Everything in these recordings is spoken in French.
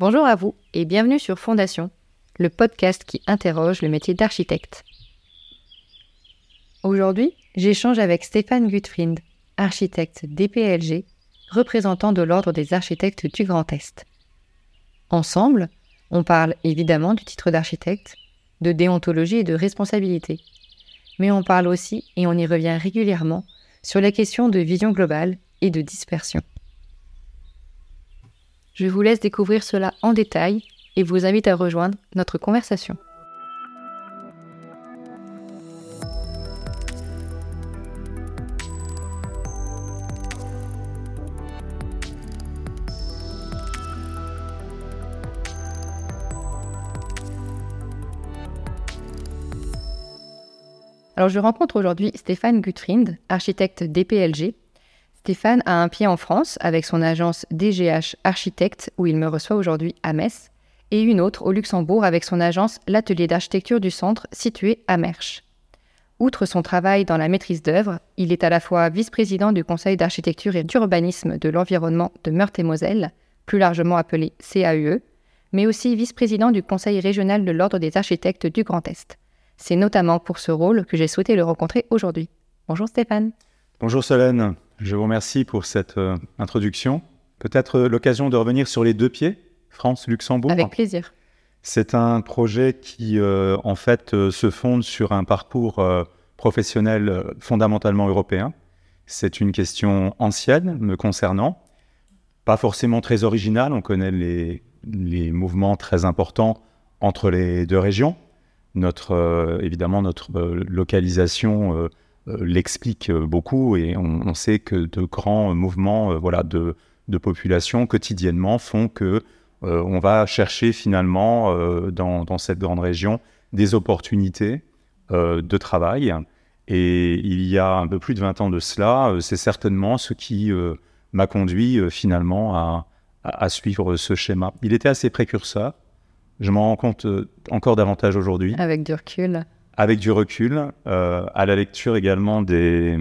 Bonjour à vous et bienvenue sur Fondation, le podcast qui interroge le métier d'architecte. Aujourd'hui, j'échange avec Stéphane Gutfried, architecte DPLG, représentant de l'Ordre des architectes du Grand Est. Ensemble, on parle évidemment du titre d'architecte, de déontologie et de responsabilité. Mais on parle aussi, et on y revient régulièrement, sur la question de vision globale et de dispersion. Je vous laisse découvrir cela en détail et vous invite à rejoindre notre conversation. Alors je rencontre aujourd'hui Stéphane Gutrind, architecte DPLG. Stéphane a un pied en France avec son agence DGH Architecte où il me reçoit aujourd'hui à Metz et une autre au Luxembourg avec son agence L'Atelier d'architecture du Centre situé à Mersch. Outre son travail dans la maîtrise d'œuvre, il est à la fois vice-président du Conseil d'architecture et d'urbanisme de l'environnement de Meurthe-et-Moselle, plus largement appelé CAUE, mais aussi vice-président du Conseil régional de l'Ordre des architectes du Grand Est. C'est notamment pour ce rôle que j'ai souhaité le rencontrer aujourd'hui. Bonjour Stéphane. Bonjour Solène, je vous remercie pour cette euh, introduction. Peut-être euh, l'occasion de revenir sur les deux pieds, France-Luxembourg. Avec plaisir. C'est un projet qui, euh, en fait, se fonde sur un parcours professionnel fondamentalement européen. C'est une question ancienne me concernant, pas forcément très originale. On connaît les, les mouvements très importants entre les deux régions, notre, évidemment, notre localisation l'explique beaucoup et on, sait que de grands mouvements voilà, de, population quotidiennement font que on va chercher finalement dans, cette grande région des opportunités de travail. Et il y a un peu plus de 20 ans de cela, c'est certainement ce qui m'a conduit finalement à, suivre ce schéma. Il était assez précurseur. Je m'en rends compte euh, encore davantage aujourd'hui. Avec du recul. Avec du recul, euh, à la lecture également des,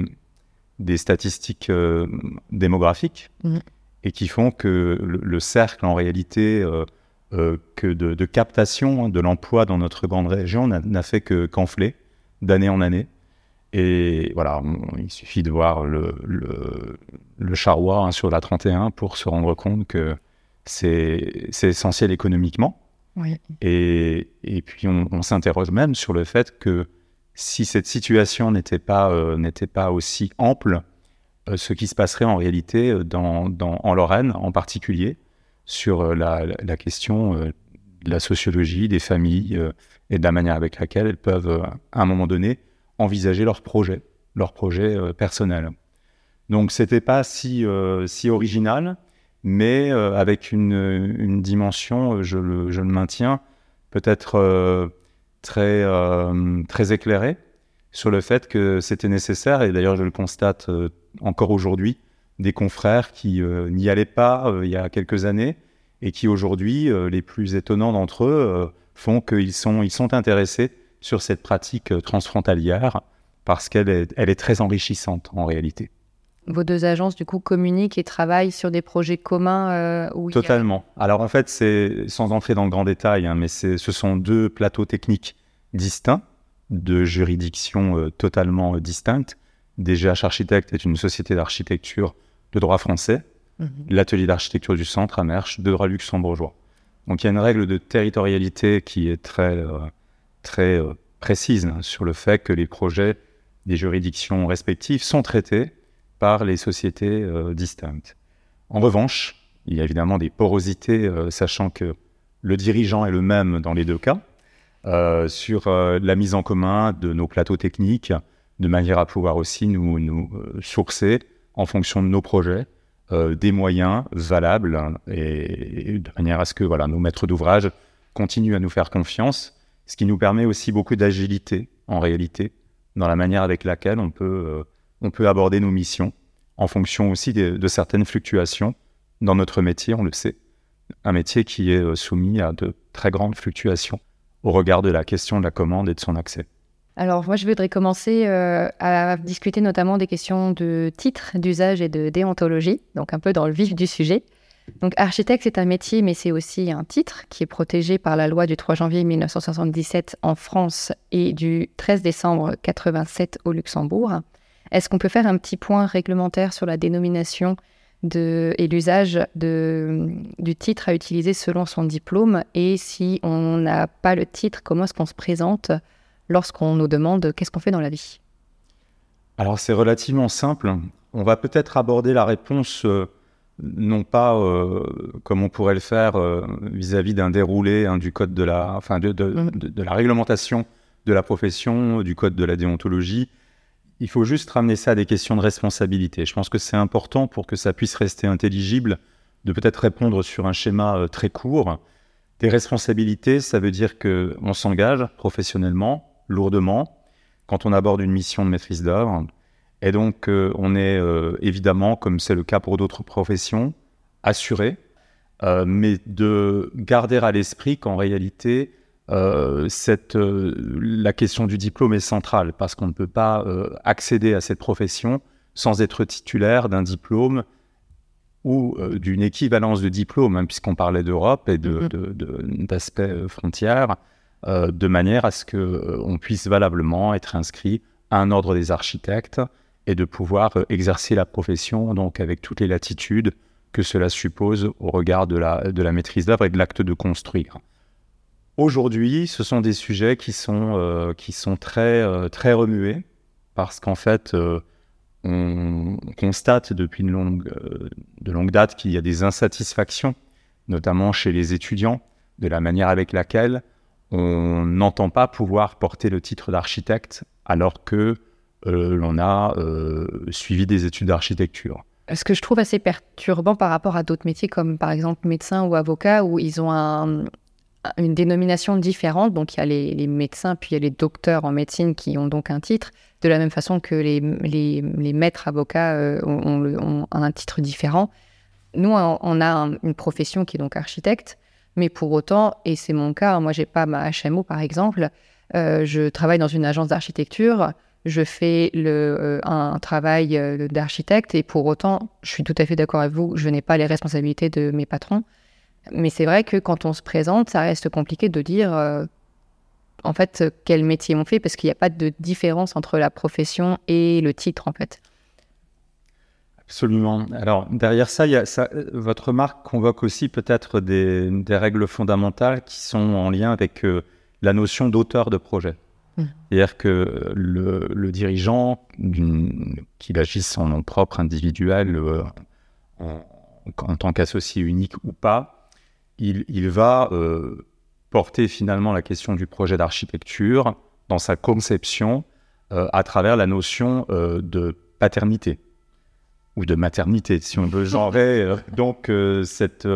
des statistiques euh, démographiques mhm. et qui font que le, cercle, en réalité, que de, captation de l'emploi dans notre grande région n'a fait que qu'enfler d'année en année. Et voilà, il suffit de voir le, le, hein, sur la 31 pour se rendre compte que c'est essentiel économiquement. Et, puis on, s'interroge même sur le fait que si cette situation n'était pas, euh, pas aussi ample, euh, ce qui se passerait en réalité euh, dans, en Lorraine en particulier, sur la, question de la sociologie des familles et de la manière avec laquelle elles peuvent, à un moment donné, envisager leurs projets, leurs projets personnels. Donc c'était pas si, si original, mais euh, avec une, dimension, euh, je le, maintiens, peut-être euh, très, très éclairée sur le fait que c'était nécessaire, et d'ailleurs je le constate encore aujourd'hui, des confrères qui n'y allaient pas il y a quelques années, et qui aujourd'hui, les plus étonnants d'entre eux, font qu'ils sont, ils sont intéressés sur cette pratique transfrontalière, parce qu'elle elle est très enrichissante en réalité vos deux agences du coup communiquent et travaillent sur des projets communs euh, Totalement. Alors en fait, c'est sans entrer dans le grand détail, hein, mais ce sont deux plateaux techniques distincts, de juridictions euh, totalement euh, distinctes. DGH Architecte est une société d'architecture de droit français, mhm. l'atelier d'architecture du centre à Mersch de droit luxembourgeois. Donc il y a une règle de territorialité qui est très, très précise hein, sur le fait que les projets des juridictions respectives sont traités par les sociétés euh, distinctes. En revanche, il y a évidemment des porosités, euh, sachant que le dirigeant est le même dans les deux cas, euh, sur la mise en commun de nos plateaux techniques, de manière à pouvoir aussi nous, nous sourcer en fonction de nos projets des moyens valables hein, et, de manière à ce que voilà, nos maîtres d'ouvrage continuent à nous faire confiance, ce qui nous permet aussi beaucoup d'agilité en réalité dans la manière avec laquelle on peut on peut aborder nos missions en fonction aussi de, certaines fluctuations dans notre métier, on le sait. Un métier qui est euh, soumis à de très grandes fluctuations au regard de la question de la commande et de son accès. Alors moi, je voudrais commencer euh, à discuter notamment des questions de titre, d'usage et de déontologie, donc un peu dans le vif du sujet. Donc architecte, c'est un métier, mais c'est aussi un titre qui est protégé par la loi du 3 janvier 1977 en France et du 13 décembre 87 au Luxembourg. Est-ce qu'on peut faire un petit point réglementaire sur la dénomination de, et l'usage du titre à utiliser selon son diplôme? Et si on n'a pas le titre, comment est-ce qu'on se présente lorsqu'on nous demande qu'est-ce qu'on fait dans la vie? Alors c'est relativement simple. On va peut-être aborder la réponse euh, non pas euh, comme on pourrait le faire euh, vis-à-vis d'un déroulé hein, du code de la, enfin de, mm. de, de, la réglementation de la profession, du code de la déontologie. Il faut juste ramener ça à des questions de responsabilité. Je pense que c'est important pour que ça puisse rester intelligible de peut-être répondre sur un schéma euh, très court. Des responsabilités, ça veut dire que on s'engage professionnellement, lourdement, quand on aborde une mission de maîtrise d'œuvre et donc, euh, on est euh, évidemment, comme c'est le cas pour d'autres professions, assuré, mais de garder à l'esprit qu'en réalité, cette, la question du diplôme est centrale, parce qu'on ne peut pas accéder à cette profession sans être titulaire d'un diplôme ou d'une équivalence de diplôme, hein, puisqu'on parlait d'Europe et d'aspects de, de, frontières, de manière à ce qu'on puisse valablement être inscrit à un ordre des architectes et de pouvoir euh, exercer la profession donc avec toutes les latitudes que cela suppose au regard de la, de la maîtrise d'œuvre et de l'acte de construire. Aujourd'hui, ce sont des sujets qui sont, euh, qui sont très, euh, très remués parce qu'en fait, on constate depuis une longue, de longue date qu'il y a des insatisfactions, notamment chez les étudiants, de la manière avec laquelle on n'entend pas pouvoir porter le titre d'architecte alors que euh, l'on a euh, suivi des études d'architecture. Ce que je trouve assez perturbant par rapport à d'autres métiers comme par exemple médecin ou avocat où ils ont une dénomination différente. Donc il y a les, médecins puis il y a les docteurs en médecine qui ont donc un titre, de la même façon que les, maîtres avocats euh, ont, un titre différent. Nous, on a une profession qui est donc architecte, mais pour autant, et c'est mon cas, moi j'ai pas ma HMO par exemple, je travaille dans une agence d'architecture je fais le, euh, un travail euh, d'architecte et pour autant, je suis tout à fait d'accord avec vous, je n'ai pas les responsabilités de mes patrons. Mais c'est vrai que quand on se présente, ça reste compliqué de dire euh, en fait quel métier on fait parce qu'il n'y a pas de différence entre la profession et le titre en fait. Absolument. Alors derrière ça, il y a ça votre remarque convoque aussi peut-être des, des, règles fondamentales qui sont en lien avec la notion d'auteur de projet. Mm. C'est-à-dire que le, dirigeant, qu'il agisse en nom propre, individuel, euh, en, tant qu'associé unique ou pas, il, va euh, porter finalement la question du projet d'architecture dans sa conception euh, à travers la notion de paternité ou de maternité, si on veut genrer. donc, cette,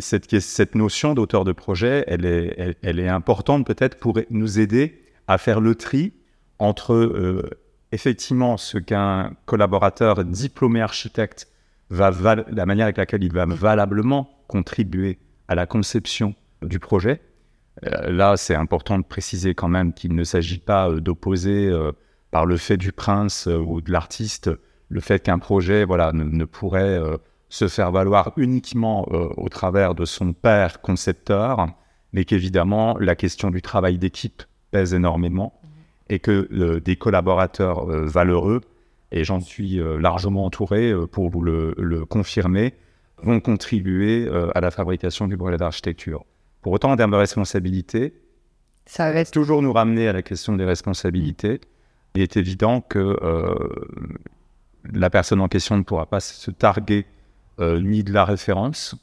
cette, cette, notion d'auteur de projet, elle est, elle, elle est importante peut-être pour nous aider à faire le tri entre euh, effectivement ce qu'un collaborateur diplômé architecte va la manière avec laquelle il va valablement contribuer à la conception du projet. Euh, là, c'est important de préciser quand même qu'il ne s'agit pas euh, d'opposer par le fait du prince ou de l'artiste le fait qu'un projet voilà, ne, pourrait se faire valoir uniquement au travers de son père concepteur, mais qu'évidemment la question du travail d'équipe pèse énormément et que euh, des collaborateurs euh, valeureux, et j'en suis euh, largement entouré pour vous le, confirmer, vont contribuer à la fabrication du projet d'architecture. Pour autant, en termes de responsabilité, ça va toujours nous ramener à la question des responsabilités. Il est évident que la personne en question ne pourra pas se targuer ni de la référence.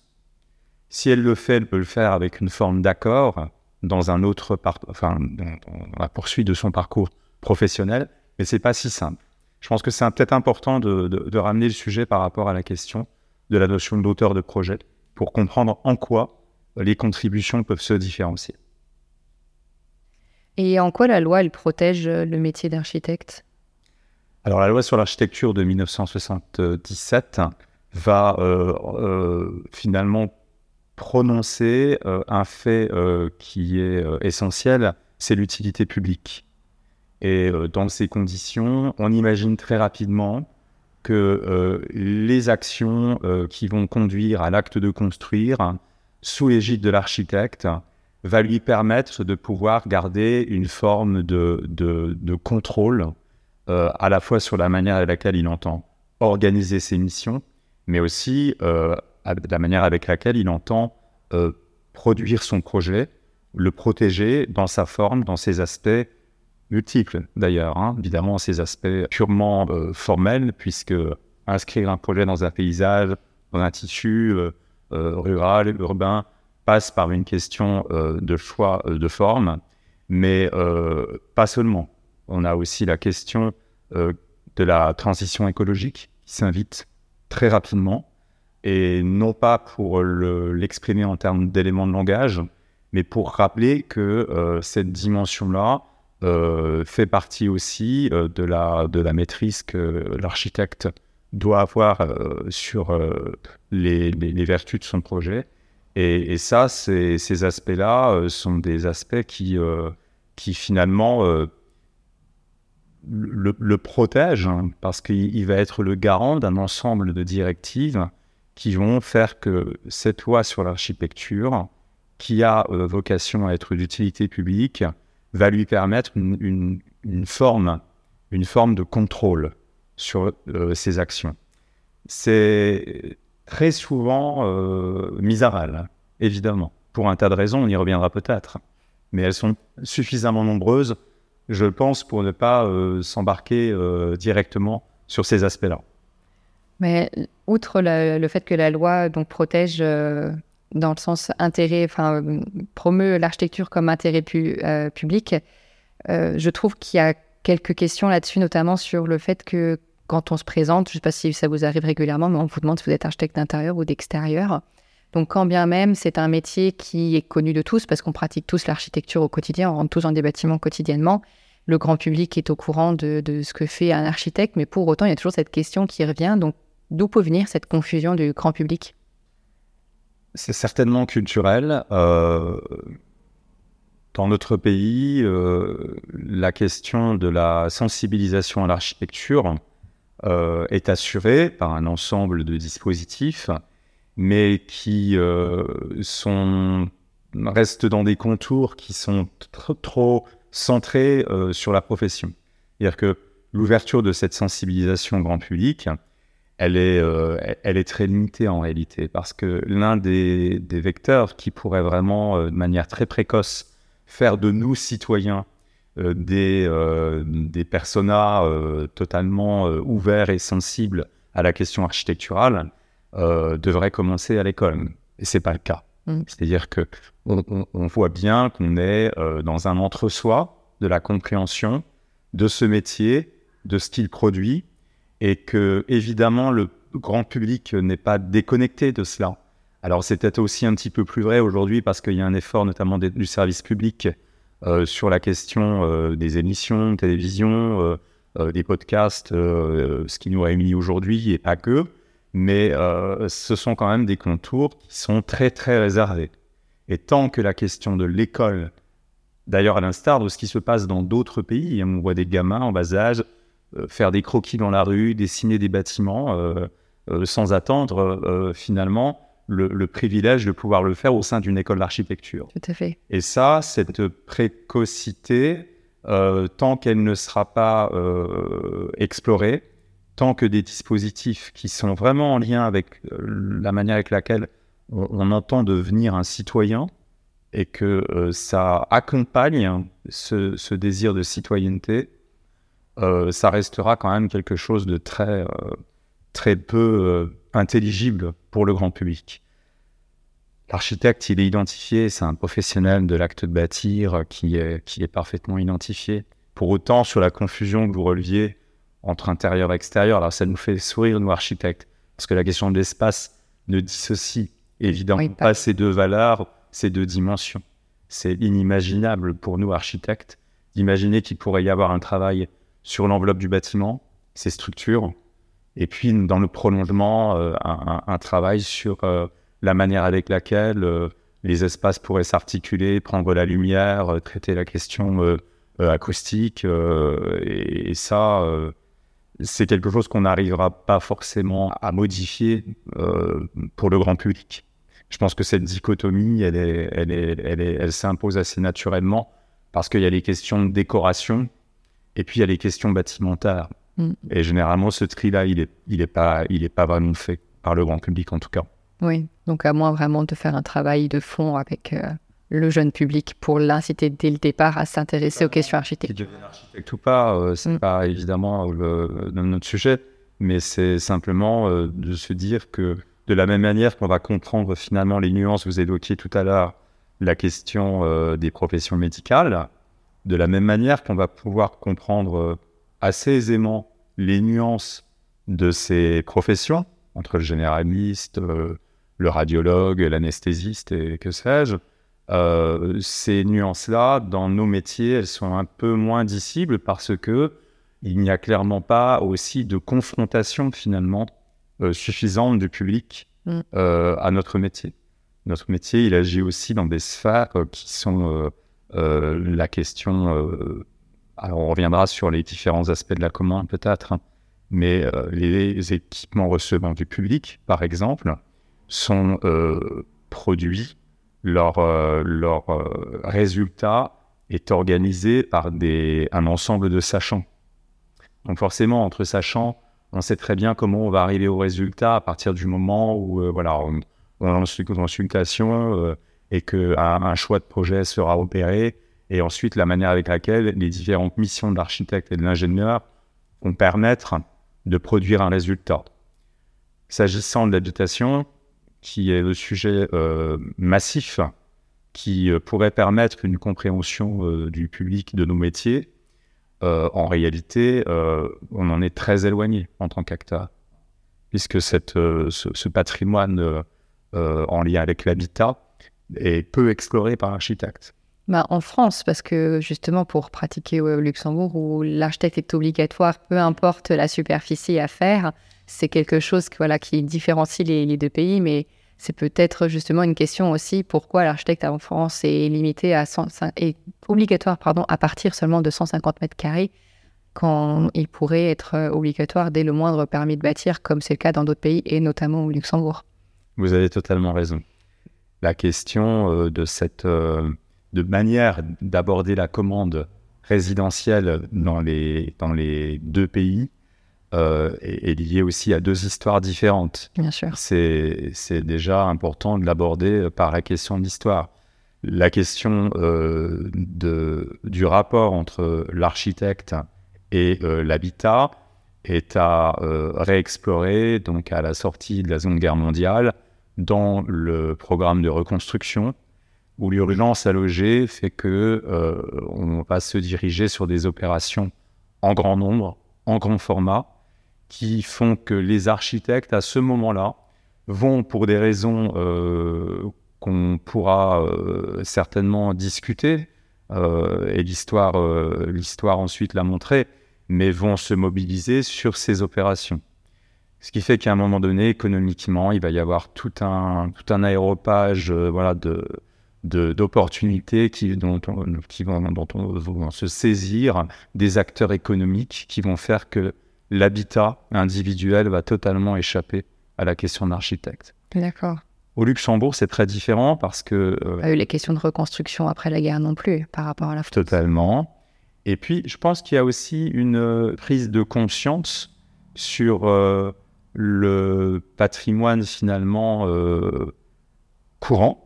Si elle le fait, elle peut le faire avec une forme d'accord, dans un autre enfin, dans, la poursuite de son parcours professionnel, mais c'est pas si simple. Je pense que c'est peut-être important de, ramener le sujet par rapport à la question de la notion d'auteur de projet pour comprendre en quoi les contributions peuvent se différencier. Et en quoi la loi, elle protège le métier d'architecte? Alors la loi sur l'architecture de 1977 va euh, euh, finalement prononcer euh, un fait euh, qui est euh, essentiel, c'est l'utilité publique. Et dans ces conditions, on imagine très rapidement que les actions qui vont conduire à l'acte de construire, sous l'égide de l'architecte, va lui permettre de pouvoir garder une forme de, de, contrôle à la fois sur la manière avec laquelle il entend organiser ses missions, mais aussi la manière avec laquelle il entend produire son projet, le protéger dans sa forme, dans ses aspects multiples d'ailleurs, hein. évidemment ses aspects purement euh, formels, puisque inscrire un projet dans un paysage, dans un tissu euh, euh, rural, urbain, passe par une question de choix de forme, mais pas seulement. On a aussi la question de la transition écologique qui s'invite très rapidement, et non pas pour l'exprimer en termes d'éléments de langage, mais pour rappeler que cette dimension-là, fait partie aussi euh, de, la, de la maîtrise que l'architecte doit avoir euh, sur les, les, vertus de son projet. Et, ça, ces aspects-là sont des aspects qui, qui finalement le, le, protègent, hein, parce qu'il va être le garant d'un ensemble de directives qui vont faire que cette loi sur l'architecture, qui a vocation à être d'utilité publique, va lui permettre une, forme, une forme de contrôle sur euh, ses actions. C'est très souvent euh, évidemment, pour un tas de raisons, on y reviendra peut-être, mais elles sont suffisamment nombreuses, je pense, pour ne pas euh, s'embarquer euh, directement sur ces aspects-là. Mais outre le fait que la loi donc protège dans le sens intérêt, enfin, promeut l'architecture comme intérêt euh, public. Euh, je trouve qu'il y a quelques questions là-dessus, notamment sur le fait que quand on se présente, je ne sais pas si ça vous arrive régulièrement, mais on vous demande si vous êtes architecte d'intérieur ou d'extérieur. Donc, quand bien même c'est un métier qui est connu de tous, parce qu'on pratique tous l'architecture au quotidien, on rentre tous dans des bâtiments quotidiennement, le grand public est au courant de, de, ce que fait un architecte, mais pour autant, il y a toujours cette question qui revient. Donc, d'où peut venir cette confusion du grand public? C'est certainement culturel. Euh, dans notre pays, euh, la question de la sensibilisation à l'architecture euh, est assurée par un ensemble de dispositifs, mais qui sont, restent dans des contours qui sont trop, trop centrés sur la profession. C'est-à-dire que l'ouverture de cette sensibilisation grand public, elle est, euh, elle est très limitée en réalité, parce que l'un des, vecteurs qui pourrait vraiment, euh, de manière très précoce, faire de nous, citoyens, euh, des, des personas totalement ouverts et sensibles à la question architecturale, devrait commencer à l'école. Et c'est pas le cas. Mm. C'est-à-dire que on, voit bien qu'on est dans un entre-soi de la compréhension de ce métier, de ce qu'il produit, et que évidemment le grand public n'est pas déconnecté de cela. Alors c'est peut-être aussi un petit peu plus vrai aujourd'hui parce qu'il y a un effort notamment du service public euh, sur la question euh, des émissions télévision, euh, des podcasts, ce qui nous réunit aujourd'hui et pas que, mais ce sont quand même des contours qui sont très très réservés. Et tant que la question de l'école, d'ailleurs à l'instar de ce qui se passe dans d'autres pays, hein, on voit des gamins en bas âge faire des croquis dans la rue, dessiner des bâtiments, euh, euh, sans attendre finalement le, privilège de pouvoir le faire au sein d'une école d'architecture. Tout à fait. Et ça, cette précocité, tant qu'elle ne sera pas explorée, tant que des dispositifs qui sont vraiment en lien avec la manière avec laquelle on, entend devenir un citoyen et que ça accompagne ce, désir de citoyenneté, euh, ça restera quand même quelque chose de très, euh, très peu euh, intelligible pour le grand public. L'architecte, il est identifié, c'est un professionnel de l'acte de bâtir qui est, qui est parfaitement identifié. Pour autant, sur la confusion que vous releviez entre intérieur et extérieur, alors ça nous fait sourire, nous, architectes, parce que la question de l'espace ne dissocie évidemment pas ces deux valeurs, ces deux dimensions. C'est inimaginable pour nous, architectes, d'imaginer qu'il pourrait y avoir un travail sur l'enveloppe du bâtiment, ses structures, et puis dans le prolongement, euh, un, travail sur euh, la manière avec laquelle euh, les espaces pourraient s'articuler, prendre la lumière, traiter la question acoustique. Et, ça, c'est quelque chose qu'on n'arrivera pas forcément à modifier pour le grand public. Je pense que cette dichotomie, elle, elle, elle, elle s'impose assez naturellement parce qu'il y a les questions de décoration et puis il y a les questions bâtimentaires. Mm. Et généralement, ce tri-là, il n'est il est pas, il est pas vraiment fait par le grand public en tout cas. Oui, donc à moins vraiment de faire un travail de fond avec euh, le jeune public pour l'inciter dès le départ à s'intéresser aux questions architecturales. Qu'il architecte ou pas, euh, c'est mm. pas évidemment le, notre sujet, mais c'est simplement euh, de se dire que de la même manière qu'on va comprendre finalement les nuances, vous évoquiez tout à l'heure la question des professions médicales, de la même manière qu'on va pouvoir comprendre assez aisément les nuances de ces professions, entre le généraliste, euh, le radiologue, l'anesthésiste et que sais-je, euh, ces nuances-là, dans nos métiers, elles sont un peu moins dissibles parce que il n'y a clairement pas aussi de confrontation finalement euh, suffisante du public mm. à notre métier. Notre métier, il agit aussi dans des sphères qui sont la question alors on reviendra sur les différents aspects de la commande peut-être, hein. mais euh, les équipements recevant du public, par exemple, sont euh, produits, leur, euh, leur résultat est organisé par des, un ensemble de sachants. Donc forcément, entre sachants, on sait très bien comment on va arriver au résultat à partir du moment où voilà, on, on lance une consultation et qu'un un choix de projet sera opéré et ensuite la manière avec laquelle les différentes missions de l'architecte et de l'ingénieur vont permettre de produire un résultat. S'agissant de l'habitation, qui est le sujet euh, massif qui euh, pourrait permettre une compréhension euh, du public de nos métiers, en réalité, on en est très éloigné en tant qu'acteur, puisque cette, ce, ce, patrimoine en lien avec l'habitat est peu exploré par l'architecte. Bah, en France, parce que justement pour pratiquer au Luxembourg, où l'architecte est obligatoire, peu importe la superficie à faire, c'est quelque chose que, voilà, qui différencie les, deux pays, mais c'est peut-être justement une question aussi pourquoi l'architecte en France est limité à est obligatoire pardon, à partir seulement de 150 mètres carrés quand il pourrait être obligatoire dès le moindre permis de bâtir, comme c'est le cas dans d'autres pays et notamment au Luxembourg? Vous avez totalement raison. La question euh, de cette euh, de manière d'aborder la commande résidentielle dans les, dans les deux pays euh, est, liée aussi à deux histoires différentes. Bien sûr. C'est, déjà important de l'aborder par la question de l'histoire. La question euh, de, du rapport entre l'architecte et euh, l'habitat est à réexplorer donc à la sortie de la Seconde Guerre mondiale dans le programme de reconstruction où l'urgence à loger fait que euh, on va se diriger sur des opérations en grand nombre, en grand format, qui font que les architectes, à ce moment-là, vont, pour des raisons euh, qu'on pourra euh, certainement discuter, et l'histoire, l'histoire ensuite l'a montré, mais vont se mobiliser sur ces opérations. Ce qui fait qu'à un moment donné, économiquement, il va y avoir tout un, tout un aéropage voilà, de, d'opportunités qui, dont, on, qui vont, dont on va se saisir des acteurs économiques qui vont faire que l'habitat individuel va totalement échapper à la question d'architecte. D'accord. Au Luxembourg, c'est très différent parce que... Euh, Pas eu les questions de reconstruction après la guerre non plus, par rapport à la France. Totalement. Et puis, je pense qu'il y a aussi une euh, prise de conscience sur euh, le patrimoine finalement courant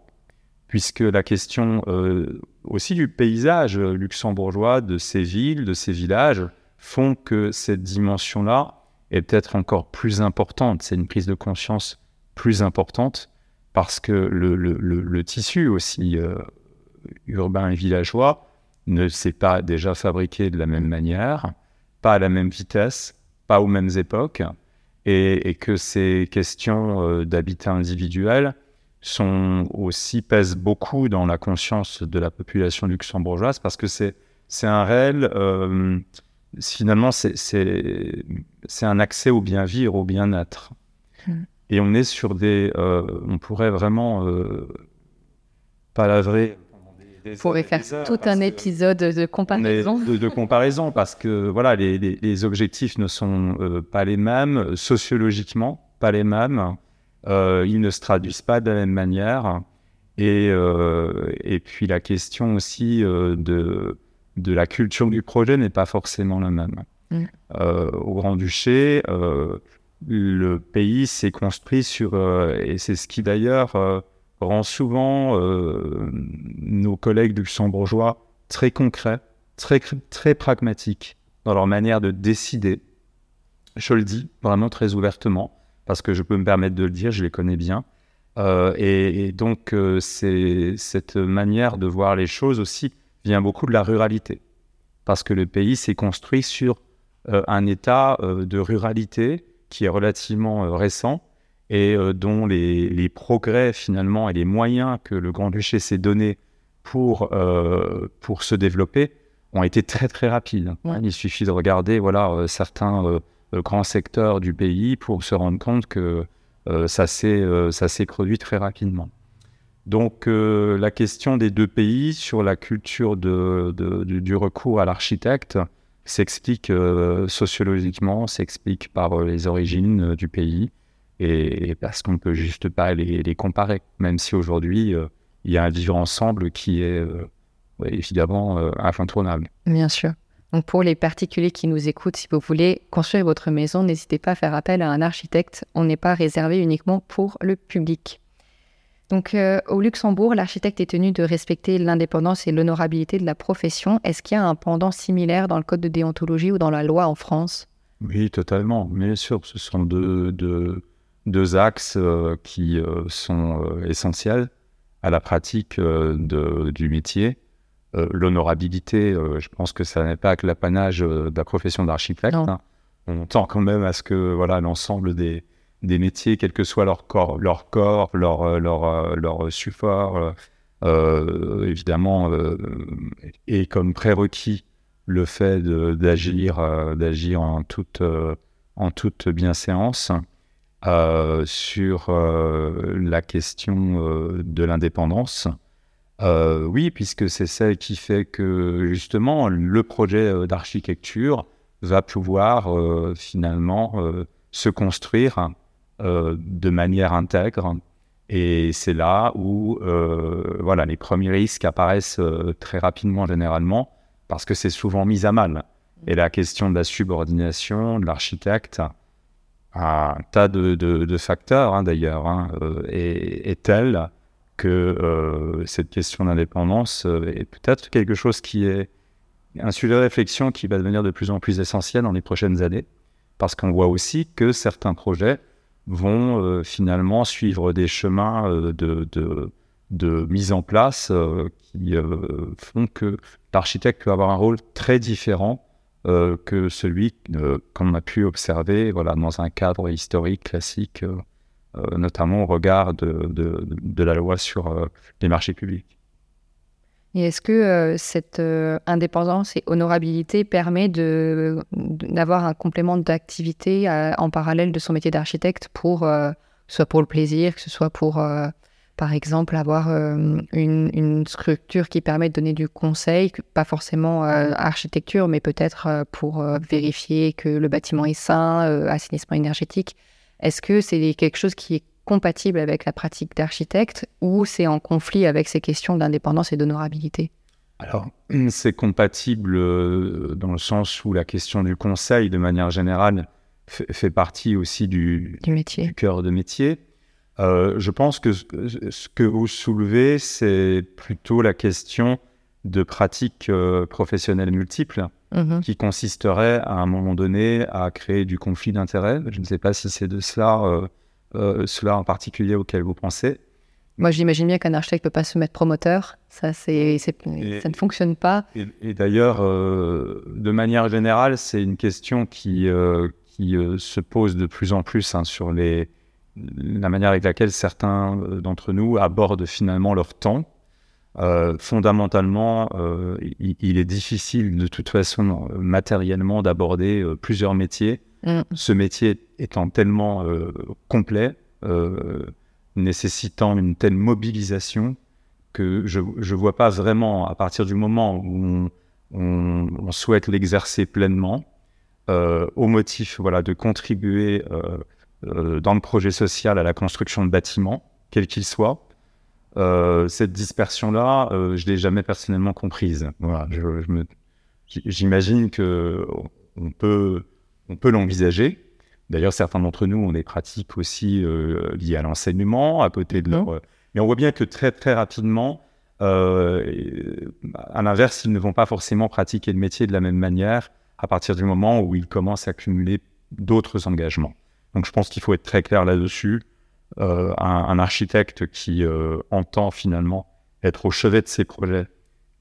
puisque la question euh, aussi du paysage luxembourgeois, de ces villes, de ces villages, font que cette dimension-là est peut-être encore plus importante. C'est une prise de conscience plus importante parce que le, tissu aussi euh, urbain et villageois ne s'est pas déjà fabriqué de la même manière, pas à la même vitesse, pas aux mêmes époques, et, que ces questions euh, d'habitat individuel sont aussi pèsent beaucoup dans la conscience de la population luxembourgeoise parce que c'est c'est un réel euh, finalement c'est un accès au bien vivre au bien-être hmm. et on est sur des euh, on pourrait vraiment euh, palavrer On pourrait faire tout un épisode de comparaison. De, comparaison, parce que voilà, les, objectifs ne sont pas les mêmes, sociologiquement, pas les mêmes. ils ne se traduisent pas de la même manière. Et, et puis la question aussi de, de la culture du projet n'est pas forcément la même. Mm. au Grand-Duché, le pays s'est construit sur, et c'est ce qui d'ailleurs rend souvent euh, nos collègues luxembourgeois très concrets, très, très pragmatiques dans leur manière de décider. Je le dis vraiment très ouvertement, parce que je peux me permettre de le dire, je les connais bien. Euh, et, donc, euh, c'est cette manière de voir les choses aussi vient beaucoup de la ruralité, parce que le pays s'est construit sur un état de ruralité qui est relativement récent, et euh, dont les, progrès finalement et les moyens que le Grand-Duché s'est donné pour, euh, pour se développer ont été très très rapides. Il suffit de regarder voilà, euh, certains grands secteurs du pays pour se rendre compte que ça s'est produit très rapidement. Donc la question des deux pays sur la culture de, du, recours à l'architecte s'explique sociologiquement, s'explique par les origines du pays et, parce qu'on ne peut juste pas les, comparer, même si aujourd'hui, euh, il y a un vivre ensemble qui est euh, évidemment euh, incontournable. Bien sûr. Donc pour les particuliers qui nous écoutent, si vous voulez construire votre maison, n'hésitez pas à faire appel à un architecte. On n'est pas réservé uniquement pour le public. Donc au Luxembourg, l'architecte est tenu de respecter l'indépendance et l'honorabilité de la profession. Est-ce qu'il y a un pendant similaire dans le code de déontologie ou dans la loi en France? Oui, totalement. Bien sûr, ce sont deux, deux, deux axes euh, qui euh, sont euh, essentiels à la pratique de, du métier. L'honorabilité, je pense que ça n'est pas que l'apanage de la profession d'architecte. Hein. On tend quand même à ce que voilà l'ensemble des, des métiers, quel que soit leur corps, leur corps, leur leur, leur support, évidemment, et comme prérequis le fait d'agir d'agir en toute en toute bienséance. Euh, sur euh, la question euh, de l'indépendance. oui, puisque c'est celle qui fait que justement le projet d'architecture va pouvoir finalement se construire de manière intègre. Et c'est là où voilà, les premiers risques apparaissent très rapidement généralement, parce que c'est souvent mis à mal. Et la question de la subordination de l'architecte un tas de, facteurs hein, d'ailleurs, hein, euh, est, telle que euh, cette question d'indépendance euh, est peut-être quelque chose qui est un sujet de réflexion qui va devenir de plus en plus essentiel dans les prochaines années, parce qu'on voit aussi que certains projets vont finalement suivre des chemins de, mise en place qui font que l'architecte peut avoir un rôle très différent euh, que celui euh, qu'on a pu observer voilà, dans un cadre historique classique, euh, notamment au regard de, la loi sur les marchés publics. Et est-ce que cette indépendance et honorabilité permet d'avoir un complément d'activité en parallèle de son métier d'architecte pour soit pour le plaisir, que ce soit pour par exemple, avoir euh, une, structure qui permet de donner du conseil, pas forcément euh, architecture, mais peut-être euh, pour vérifier que le bâtiment est sain, assainissement énergétique. Est-ce que c'est quelque chose qui est compatible avec la pratique d'architecte ou c'est en conflit avec ces questions d'indépendance et d'honorabilité? Alors, c'est compatible dans le sens où la question du conseil, de manière générale, fait, partie aussi du, du, métier. du cœur de métier. Euh, je pense que ce que vous soulevez, c'est plutôt la question de pratiques euh, professionnelles multiples mhm. qui consisteraient à un moment donné à créer du conflit d'intérêts. Je ne sais pas si c'est de cela, euh, cela en particulier auquel vous pensez. Moi, j'imagine bien qu'un architecte ne peut pas se mettre promoteur. Ça, c'est, ça ne fonctionne pas. Et, d'ailleurs, de manière générale, c'est une question qui, qui se pose de plus en plus hein, sur les, la manière avec laquelle certains euh, d'entre nous abordent finalement leur temps. Euh, fondamentalement, euh, il, est difficile de toute façon matériellement d'aborder plusieurs métiers. Mm. Ce métier étant tellement complet, nécessitant une telle mobilisation que je ne vois pas vraiment, à partir du moment où on, souhaite l'exercer pleinement, euh, au motif voilà, de contribuer euh, euh, dans le projet social à la construction de bâtiments, quel qu'il soit, cette dispersion-là, je ne l'ai jamais personnellement comprise. Voilà, J'imagine que on peut, on peut l'envisager. D'ailleurs, certains d'entre nous ont des pratiques aussi liées à l'enseignement, à côté de leur mais on voit bien que très, très rapidement, euh, à l'inverse, ils ne vont pas forcément pratiquer le métier de la même manière à partir du moment où ils commencent à accumuler d'autres engagements. Donc je pense qu'il faut être très clair là-dessus. Euh, un, architecte qui euh, entend finalement être au chevet de ses projets,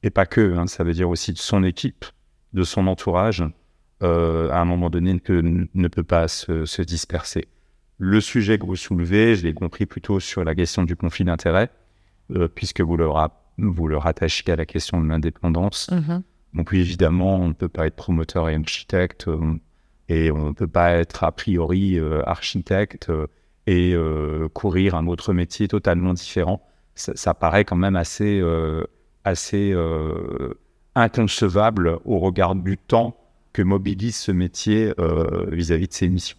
et pas que, hein, ça veut dire aussi de son équipe, de son entourage, à un moment donné ne peut, pas se disperser. Le sujet que vous soulevez, je l'ai compris plutôt sur la question du conflit d'intérêts, euh, puisque vous le, vous le rattachez à la question de l'indépendance. Mm-hmm. Donc évidemment, on ne peut pas être promoteur et architecte, euh, et on ne peut pas être a priori euh, architecte et courir un autre métier totalement différent. Ça, paraît quand même assez, assez inconcevable au regard du temps que mobilise ce métier vis-à-vis -vis de ses missions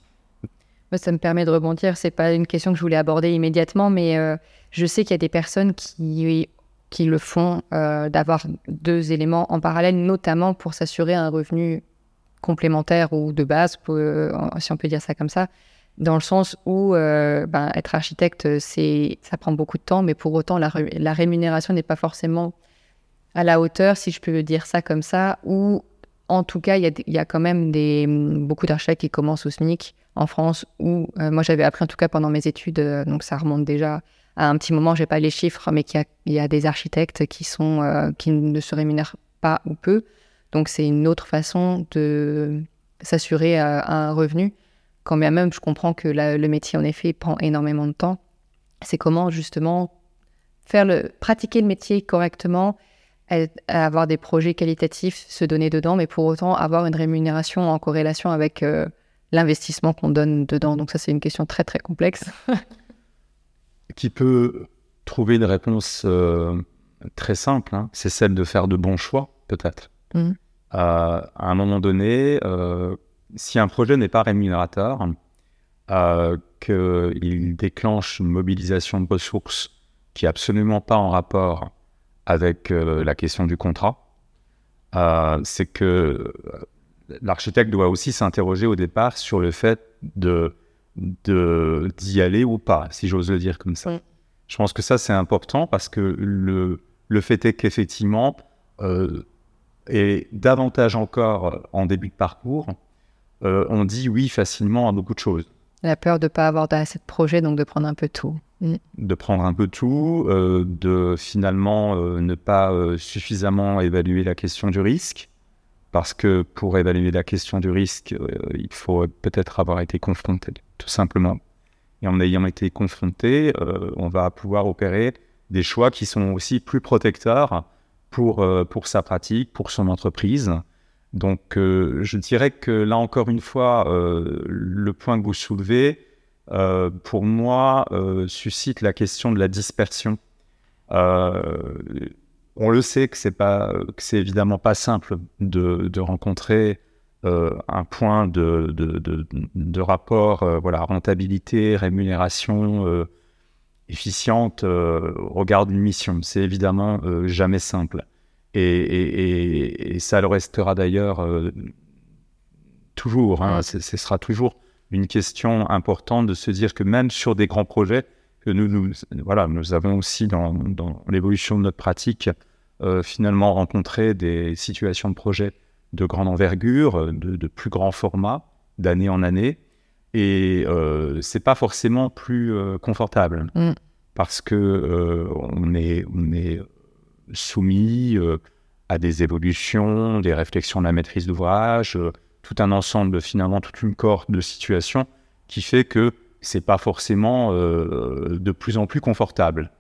ça me permet de rebondir. C'est pas une question que je voulais aborder immédiatement, mais euh, je sais qu'il y a des personnes qui, qui le font, euh, d'avoir deux éléments en parallèle, notamment pour s'assurer un revenu complémentaire ou de base, euh, si on peut dire ça comme ça, dans le sens où ben, être architecte, c'est, ça prend beaucoup de temps, mais pour autant, la, rémunération n'est pas forcément à la hauteur, si je peux dire ça comme ça, ou en tout cas, il y a, quand même des, beaucoup d'architectes qui commencent au SMIC en France où euh, moi j'avais appris en tout cas pendant mes études, euh, donc ça remonte déjà à un petit moment, j'ai pas les chiffres, mais qu'il y, y, a des architectes qui sont euh, qui ne se rémunèrent pas ou peu. Donc c'est une autre façon de s'assurer un revenu. Quand bien même je comprends que le métier en effet prend énormément de temps, c'est comment justement faire le pratiquer le métier correctement, avoir des projets qualitatifs, se donner dedans, mais pour autant avoir une rémunération en corrélation avec l'investissement qu'on donne dedans. Donc ça, c'est une question très très complexe. Qui peut trouver une réponse euh, très simple, hein. c'est celle de faire de bons choix, peut-être. Mmh. Euh, à un moment donné, euh, si un projet n'est pas rémunérateur, qu'il déclenche une mobilisation de ressources qui n'est absolument pas en rapport avec la question du contrat, c'est que l'architecte doit aussi s'interroger au départ sur le fait de d'y aller ou pas, si j'ose le dire comme ça. Je pense que ça, c'est important parce que le, le fait est qu'effectivement, euh, et davantage encore en début de parcours, euh, on dit oui facilement à beaucoup de choses. La peur de ne pas avoir assez de projets, donc de prendre un peu tout. Mm. De prendre un peu tout, euh, de finalement ne pas suffisamment évaluer la question du risque, parce que pour évaluer la question du risque, euh, il faut peut-être avoir été confronté, tout simplement. Et en ayant été confronté, euh, on va pouvoir opérer des choix qui sont aussi plus protecteurs pour, euh, pour sa pratique, pour son entreprise. Donc, je dirais que là encore une fois, le point que vous soulevez, pour moi, suscite la question de la dispersion on le sait que c'est pas, c'est évidemment pas simple de, rencontrer euh, un point de, de, rapport, euh, voilà, rentabilité, rémunération euh, efficiente au regard d'une mission. C'est évidemment jamais simple. Et, et, et, ça le restera d'ailleurs toujours. Hein, ce sera toujours une question importante de se dire que même sur des grands projets, que nous, nous, voilà, nous avons aussi dans, dans l'évolution de notre pratique euh, finalement rencontrer des situations de projet de grande envergure, euh, de, plus grand format, d'année en année. Et euh, c'est pas forcément plus euh, confortable mm. parce que on, est, on est soumis à des évolutions, des réflexions de la maîtrise d'ouvrage, tout un ensemble, finalement, toute une cohorte de situations qui fait que c'est pas forcément de plus en plus confortable.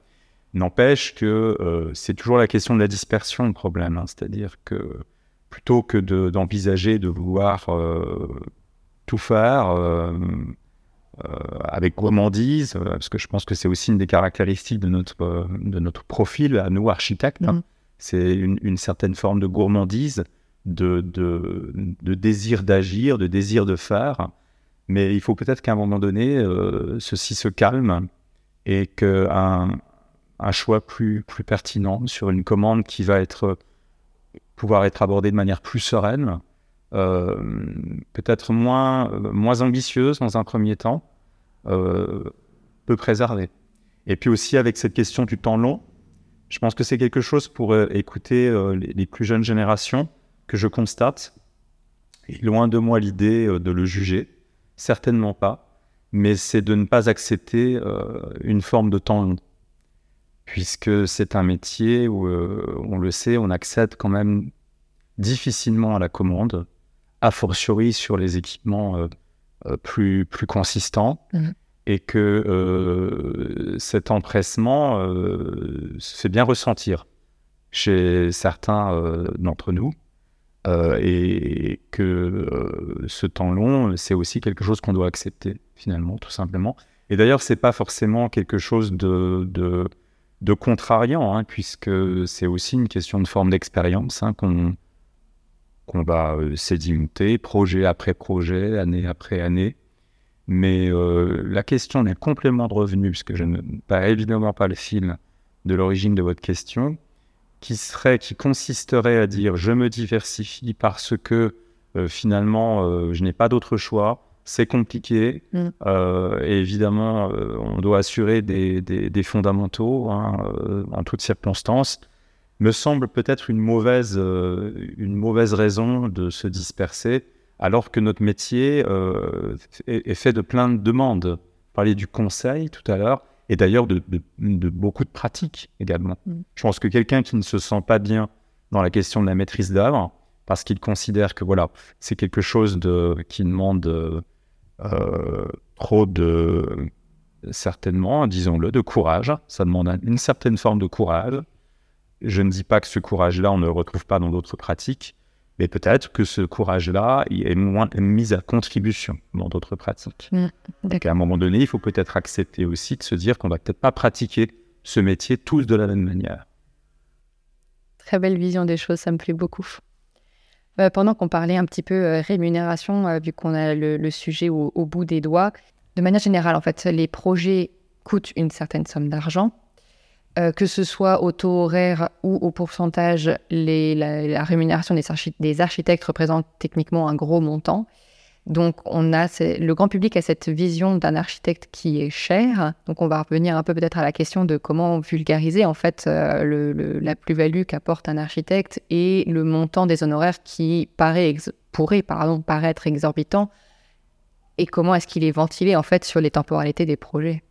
N'empêche que euh, c'est toujours la question de la dispersion le problème. Hein. C'est-à-dire que plutôt que d'envisager de, vouloir euh, tout faire, euh, avec gourmandise, parce que je pense que c'est aussi une des caractéristiques de notre, de notre profil à nous, architectes. Hein. Mm-hmm. C'est une, une, certaine forme de gourmandise, de, de, de désir d'agir, de désir de faire. Mais il faut peut-être qu'à un moment donné, ceci se calme et qu'un un choix plus, plus pertinent sur une commande qui va être, pouvoir être abordée de manière plus sereine, euh, peut-être moins, moins ambitieuse dans un premier temps, euh, peut préserver. Et puis aussi avec cette question du temps long, je pense que c'est quelque chose pour euh, écouter les, plus jeunes générations que je constate. Et loin de moi l'idée de le juger, certainement pas, mais c'est de ne pas accepter une forme de temps long puisque c'est un métier où, euh, on le sait, on accède quand même difficilement à la commande, a fortiori sur les équipements euh, euh, plus, plus consistants, mmh. et que cet empressement se fait bien ressentir chez certains d'entre nous. et que ce temps long, c'est aussi quelque chose qu'on doit accepter finalement, tout simplement. Et d'ailleurs, c'est pas forcément quelque chose de de contrariant, hein, puisque c'est aussi une question de forme d'expérience hein, qu'on va euh, sédimenter, projet après projet, année après année. Mais euh, la question d'un complément de revenu, puisque je ne pas évidemment pas le fil de l'origine de votre question, qui serait, qui consisterait à dire je me diversifie parce que euh, finalement je n'ai pas d'autre choix, c'est compliqué. Mm. Euh, et évidemment, euh, on doit assurer des, fondamentaux hein, euh, en toutes circonstances. Me semble peut-être une mauvaise, une mauvaise raison de se disperser, alors que notre métier est, fait de plein de demandes. Vous parliez du conseil tout à l'heure, et d'ailleurs de, beaucoup de pratiques également. Mm. Je pense que quelqu'un qui ne se sent pas bien dans la question de la maîtrise d'œuvre, parce qu'il considère que voilà, c'est quelque chose de, qui demande euh, trop de, certainement, disons-le, de courage. Ça demande une certaine forme de courage. Je ne dis pas que ce courage-là, on ne le retrouve pas dans d'autres pratiques, mais peut-être que ce courage-là est moins mis à contribution dans d'autres pratiques. Mmh, Donc à un moment donné, il faut peut-être accepter aussi de se dire qu'on va peut-être pas pratiquer ce métier tous de la même manière. Très belle vision des choses, ça me plaît beaucoup. Euh, pendant qu'on parlait un petit peu euh, rémunération, euh, vu qu'on a le, sujet au, bout des doigts, de manière générale, en fait, les projets coûtent une certaine somme d'argent. Que ce soit au taux horaire ou au pourcentage, la, rémunération des, architectes représente techniquement un gros montant. Donc, on a le grand public a cette vision d'un architecte qui est cher. Donc, on va revenir un peu peut-être à la question de comment vulgariser en fait euh, la plus-value qu'apporte un architecte et le montant des honoraires qui paraît pourrait pardon, paraître exorbitant et comment est-ce qu'il est ventilé en fait sur les temporalités des projets.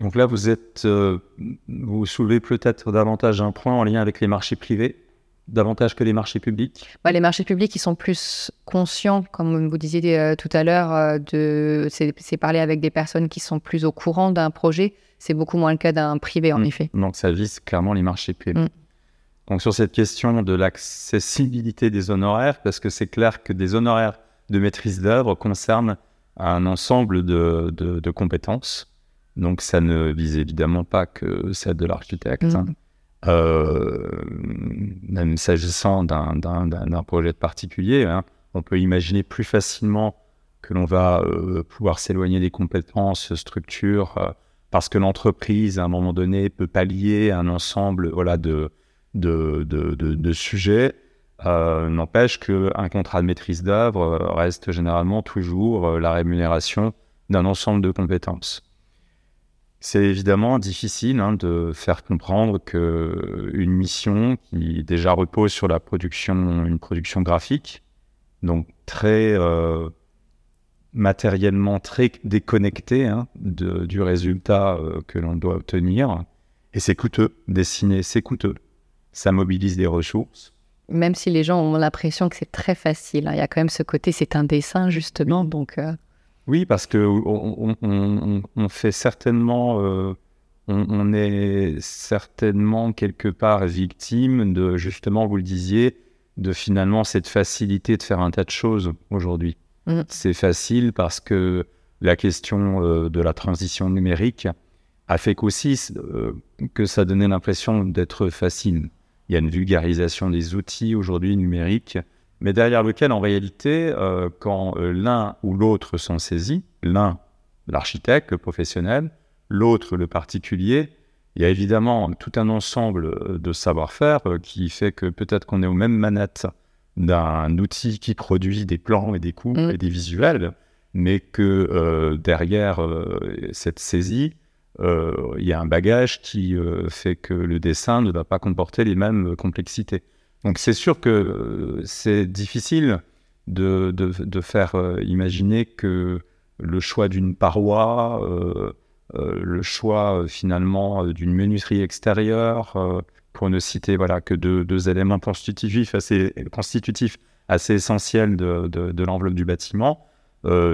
Donc là, vous êtes, euh, vous soulevez peut-être davantage un point en lien avec les marchés privés davantage que les marchés publics Les marchés publics, ils sont plus conscients, comme vous disiez euh, tout à l'heure, euh, de c'est parler avec des personnes qui sont plus au courant d'un projet. C'est beaucoup moins le cas d'un privé, en mm. effet. Donc ça vise clairement les marchés publics. Mm. Donc sur cette question de l'accessibilité des honoraires, parce que c'est clair que des honoraires de maîtrise d'œuvre concernent un ensemble de, de, compétences. Donc ça ne vise évidemment pas que celle de l'architecte. Mm. Hein. Euh, même s'agissant d'un projet particulier, hein, on peut imaginer plus facilement que l'on va euh, pouvoir s'éloigner des compétences, structures, euh, parce que l'entreprise, à un moment donné, peut pallier un ensemble voilà, de, de, de, de sujets. N'empêche qu'un contrat de maîtrise d'œuvre reste généralement toujours la rémunération d'un ensemble de compétences. C'est évidemment difficile hein, de faire comprendre que une mission qui déjà repose sur la production, une production graphique, donc très euh, matériellement très déconnectée hein, du résultat euh, que l'on doit obtenir, et c'est coûteux. Dessiner, c'est coûteux. Ça mobilise des ressources. Même si les gens ont l'impression que c'est très facile, hein, il y a quand même ce côté, c'est un dessin justement, donc. Euh, oui, parce que on, fait certainement, euh, on, est certainement quelque part victime de, justement, vous le disiez, de finalement cette facilité de faire un tas de choses aujourd'hui. Mm. C'est facile parce que la question de la transition numérique a fait qu'aussi que ça donnait l'impression d'être facile. Il y a une vulgarisation des outils aujourd'hui numériques, mais derrière lequel, en réalité, quand l'un ou l'autre sont saisis, l'un, l'architecte, le professionnel, l'autre, le particulier, il y a évidemment tout un ensemble euh, de savoir-faire euh, qui fait que peut-être qu'on est aux mêmes manettes d'un outil qui produit des plans et des coups mm. et des visuels, mais que euh, derrière cette saisie, il y a un bagage qui fait que le dessin ne va pas comporter les mêmes complexités. Donc c'est sûr que c'est difficile de, de, de faire imaginer que le choix d'une paroi euh, le choix euh, finalement euh, d'une menuiserie extérieure, pour ne citer voilà, que deux, éléments constitutifs assez, constitutifs assez essentiels de, l'enveloppe du bâtiment,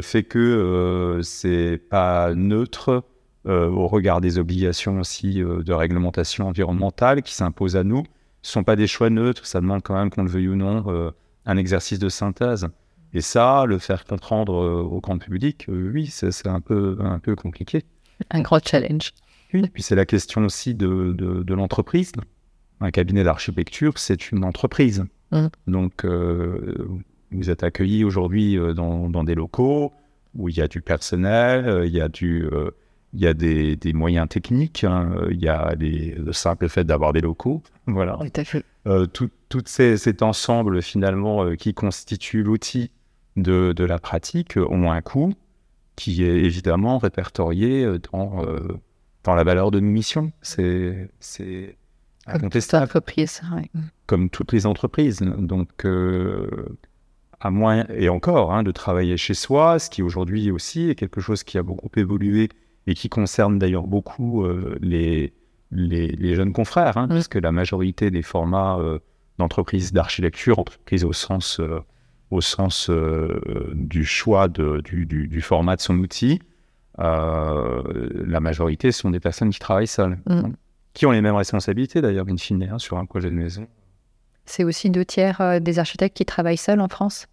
fait que c'est pas neutre au regard des obligations aussi de réglementation environnementale qui s'imposent à nous. Ce ne sont pas des choix neutres, ça demande quand même qu'on le veuille ou non un exercice de synthèse. Et ça, le faire comprendre au grand public, oui, c'est un peu, un peu compliqué. Un gros challenge. Oui, puis c'est la question aussi de, de, l'entreprise. Un cabinet d'architecture, c'est une entreprise. Mmh. Donc, euh, vous êtes accueilli aujourd'hui euh, dans, dans, des locaux où il y a du personnel, euh, il y a, du, il y a des, des moyens techniques, hein, il y a le simple fait d'avoir des locaux. Voilà. Tout à fait. tout, tout ces, cet ensemble, finalement, qui constitue l'outil de, de, la pratique, ont un coût qui est évidemment répertorié euh, dans, euh, dans la valeur de nos missions. C'est incontestable. Comme toutes les entreprises. Donc, euh, à moins, et encore, hein, de travailler chez soi, ce qui aujourd'hui aussi est quelque chose qui a beaucoup évolué et qui concerne d'ailleurs beaucoup les, les, les, jeunes confrères, hein, puisque la majorité des formats d'entreprises d'architecture, entreprises au sens au sens euh, du choix de, du, format de son outil, euh, la majorité sont des personnes qui travaillent seules, mm. qui ont les mêmes responsabilités d'ailleurs, in fine, hein, sur un projet de maison. C'est aussi deux tiers euh, des architectes qui travaillent seuls en France?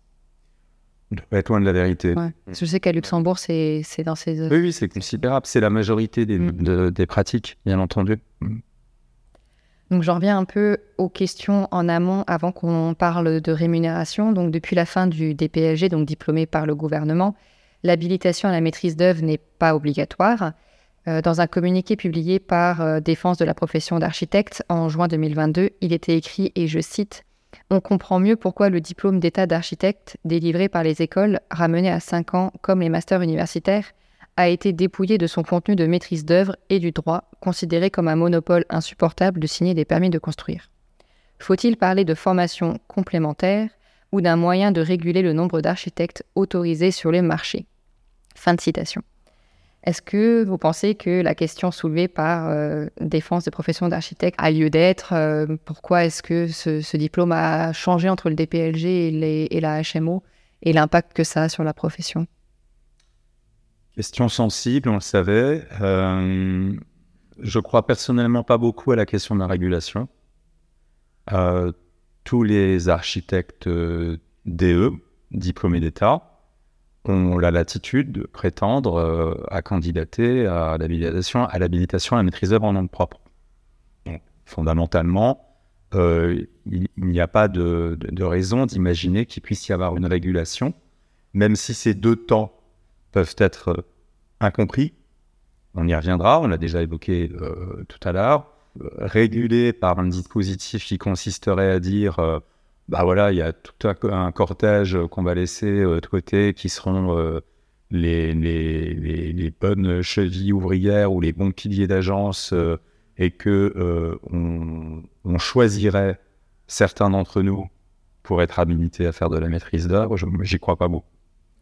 Pas être loin de la vérité. Je sais qu'à Luxembourg, c'est dans ces... Oui, oui c'est considérable. C'est la majorité des, mm. des, pratiques, bien entendu. Donc j'en reviens un peu aux questions en amont avant qu'on parle de rémunération. Donc depuis la fin du DPLG, donc diplômé par le gouvernement, l'habilitation à la maîtrise d'œuvre n'est pas obligatoire. Euh, dans un communiqué publié par euh, Défense de la profession d'architecte en juin 2022, il était écrit, et je cite, On comprend mieux pourquoi le diplôme d'état d'architecte délivré par les écoles, ramené à 5 ans comme les masters universitaires, a été dépouillé de son contenu de maîtrise d'œuvre et du droit, considéré comme un monopole insupportable de signer des permis de construire. Faut-il parler de formation complémentaire ou d'un moyen de réguler le nombre d'architectes autorisés sur les marchés? Fin de citation. Est-ce que vous pensez que la question soulevée par euh, Défense de profession d'architecte a lieu d'être euh, Pourquoi est-ce que ce, diplôme a changé entre le DPLG et, la HMO et l'impact que ça a sur la profession? Question sensible, on le savait. Euh, je crois personnellement pas beaucoup à la question de la régulation. Euh, tous les architectes euh, DE, diplômés d'État, ont la latitude de prétendre à candidater à l'habilitation à, l'habilitation à la en propre. fondamentalement, il n'y a pas de, raison d'imaginer qu'il puisse y avoir une régulation, même si ces deux temps peuvent être euh, incompris. On y reviendra, on l'a déjà évoqué euh, tout à l'heure. Euh, régulé par un dispositif qui consisterait à dire bah voilà, il y a tout un, cortège qu'on va laisser de côté qui seront les, les, bonnes chevilles ouvrières ou les bons piliers d'agence et que on, on, choisirait certains d'entre nous pour être habilités à faire de la maîtrise d'œuvre, j'y crois pas beaucoup.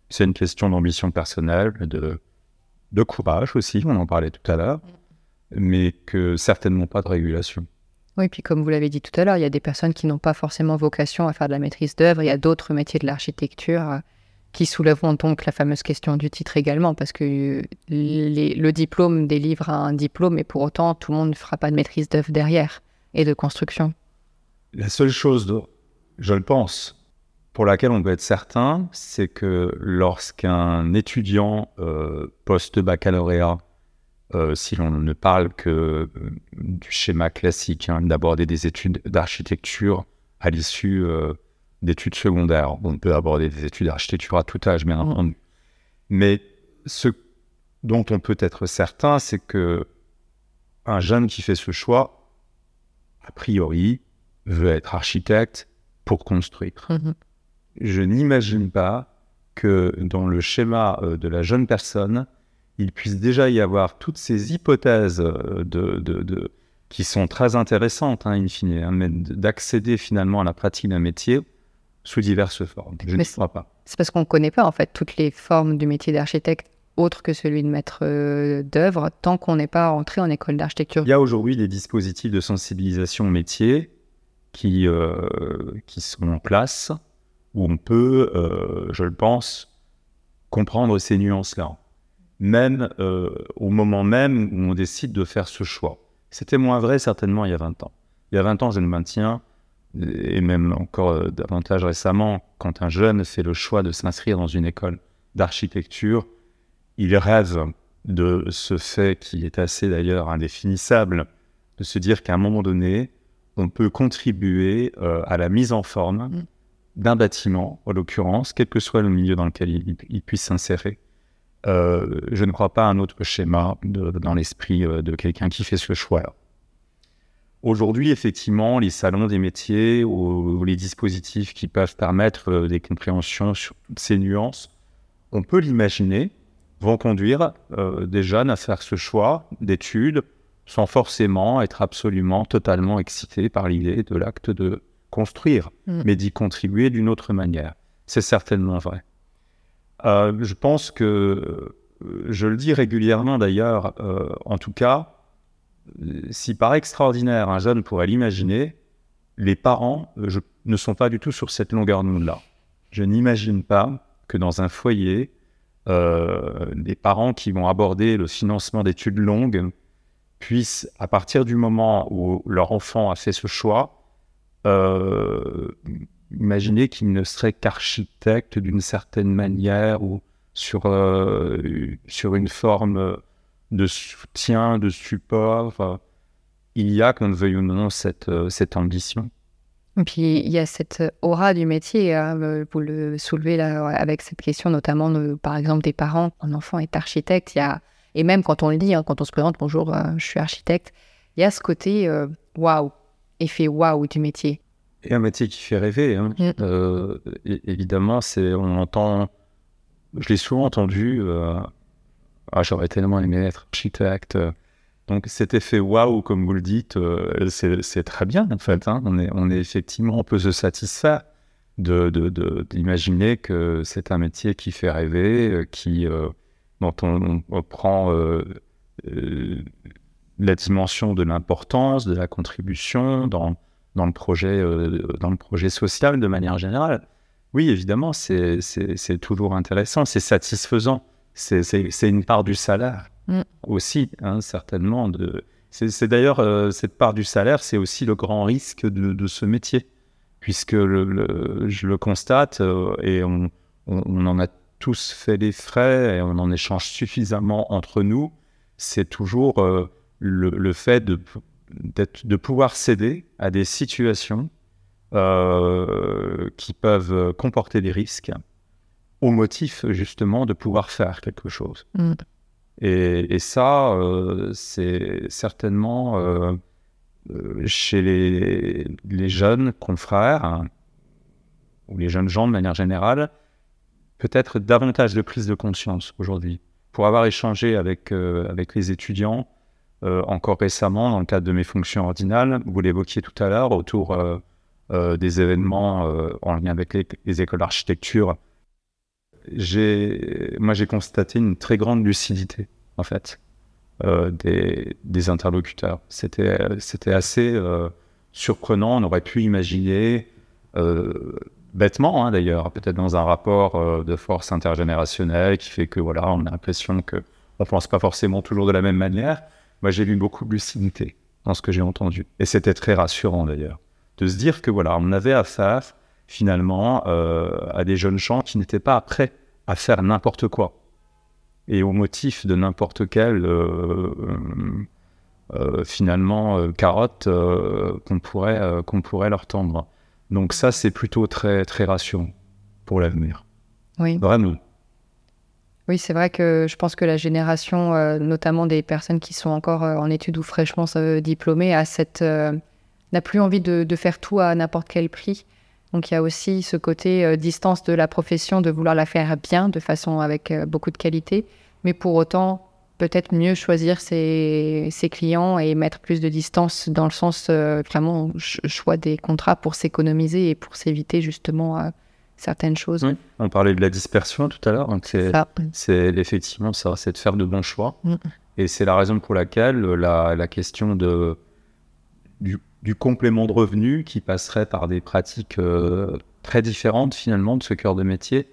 C'est une question d'ambition personnelle, de, de courage aussi, on en parlait tout à l'heure, mais que certainement pas de régulation. Oui, puis comme vous l'avez dit tout à l'heure, il y a des personnes qui n'ont pas forcément vocation à faire de la maîtrise d'œuvre. Il y a d'autres métiers de l'architecture euh, qui soulèveront donc la fameuse question du titre également, parce que le diplôme délivre un diplôme, et pour autant, tout le monde ne fera pas de maîtrise d'œuvre derrière et de construction. La seule chose, je le pense, pour laquelle on peut être certain, c'est que lorsqu'un étudiant euh, post-baccalauréat, euh, si l'on ne parle que euh, du schéma classique, hein, d'aborder des études d'architecture à l'issue d'études secondaires, on peut aborder des études d'architecture à tout âge, bien mmh. entendu. Mais ce dont on peut être certain, c'est que un jeune qui fait ce choix, a priori, veut être architecte pour construire. Mmh je n'imagine pas que dans le schéma euh, de la jeune personne, il puisse déjà y avoir toutes ces hypothèses euh, de, qui sont très intéressantes, hein, in fine, hein, d'accéder finalement à la pratique d'un métier sous diverses formes. Je ne crois pas. C'est parce qu'on ne connaît pas en fait toutes les formes du métier d'architecte autre que celui de maître euh, d'œuvre tant qu'on n'est pas entré en école d'architecture. Il y a aujourd'hui des dispositifs de sensibilisation au métier qui, qui sont en place où on peut, euh, je le pense, comprendre ces nuances-là, même euh, au moment même où on décide de faire ce choix. C'était moins vrai certainement il y a 20 ans. Il y a 20 ans, je le maintiens, et même encore euh, davantage récemment, quand un jeune fait le choix de s'inscrire dans une école d'architecture, il rêve de ce fait qui est assez d'ailleurs indéfinissable, de se dire qu'à un moment donné, on peut contribuer à la mise en forme mm d'un bâtiment, en l'occurrence, quel que soit le milieu dans lequel il, puisse s'insérer. Euh, je ne crois pas à un autre schéma dans l'esprit euh, de quelqu'un qui fait ce choix. Aujourd'hui, effectivement, les salons des métiers ou, les dispositifs qui peuvent permettre euh, des compréhensions sur toutes ces nuances, on peut l'imaginer, vont conduire des jeunes à faire ce choix d'études sans forcément être absolument totalement excités par l'idée de l'acte de construire, mm. mais d'y contribuer d'une autre manière. C'est certainement vrai. Euh, je pense que, euh, je le dis régulièrement d'ailleurs, euh, en tout cas, si par extraordinaire un jeune pourrait l'imaginer, les parents ne sont pas du tout sur cette longueur d'onde-là. Je n'imagine pas que dans un foyer, des parents qui vont aborder le financement d'études longues puissent, à partir du moment où leur enfant a fait ce choix, imaginez qu'il ne serait qu'architecte d'une certaine manière ou sur, euh, sur une forme de soutien, de support. il y a, qu'on ne veuille ou non, cette, euh, cette ambition. Et puis il y a cette aura du métier, hein, vous le soulevez là, avec cette question notamment, par exemple, des parents. Un enfant est architecte, il y a, et même quand on le dit, hein, quand on se présente, bonjour, je suis architecte, il y a ce côté waouh, effet waouh du métier Et un métier qui fait rêver. Hein. Mm. Euh, évidemment, c'est, on entend, je l'ai souvent entendu, euh, ah, j'aurais tellement aimé être architecte. Donc cet effet waouh, comme vous le dites, euh, c'est, très bien en fait. Hein. On, est, on est effectivement, on peut se satisfaire de, d'imaginer que c'est un métier qui fait rêver, qui, dont on, on prend la dimension de l'importance, de la contribution dans, dans, le projet, euh, dans le projet social de manière générale. Oui, évidemment, c'est toujours intéressant, c'est satisfaisant. C'est une part du salaire mm. aussi, hein, certainement. C'est d'ailleurs, euh, cette part du salaire, c'est aussi le grand risque de, de ce métier, puisque le, je le constate euh, et on, on, on, en a tous fait les frais et on en échange suffisamment entre nous. C'est toujours le, fait de, de pouvoir céder à des situations euh, qui peuvent comporter des risques au motif justement de pouvoir faire quelque chose. Mm. Et, ça, euh, c'est certainement euh, chez les, les, jeunes confrères, hein, ou les jeunes gens de manière générale, peut-être davantage de prise de conscience aujourd'hui. Pour avoir échangé avec, avec les étudiants, euh, encore récemment dans le cadre de mes fonctions ordinales. Vous l'évoquiez tout à l'heure autour euh, euh, des événements en lien avec les, écoles d'architecture. Moi, j'ai constaté une très grande lucidité, en fait, des, interlocuteurs. C'était assez surprenant. On aurait pu imaginer bêtement hein, d'ailleurs, peut-être dans un rapport de force intergénérationnelle qui fait que voilà, on a l'impression que on pense pas forcément toujours de la même manière. Moi, j'ai lu beaucoup de lucidité dans ce que j'ai entendu. Et c'était très rassurant d'ailleurs, de se dire que voilà, on avait affaire finalement à des jeunes gens qui n'étaient pas prêts à faire n'importe quoi et au motif de n'importe quelle finalement carotte qu'on pourrait qu'on pourrait leur tendre. Donc ça c'est plutôt très très rassurant pour l'avenir. Oui. Vraiment. Oui, c'est vrai que je pense que la génération, euh, notamment des personnes qui sont encore euh, en études ou fraîchement euh, diplômées, a cette, n'a plus envie de, faire tout à n'importe quel prix. Donc il y a aussi ce côté distance de la profession, de vouloir la faire bien, de façon avec beaucoup de qualité, mais pour autant peut-être mieux choisir ses, clients et mettre plus de distance dans le sens vraiment choix des contrats pour s'économiser et pour s'éviter justement certaines choses. On parlait de la dispersion tout à l'heure. C'est effectivement ça, c'est de faire de bons choix. Mm. Et c'est la raison pour laquelle la, la question de, du, du, complément de revenu qui passerait par des pratiques euh, très différentes finalement de ce cœur de métier,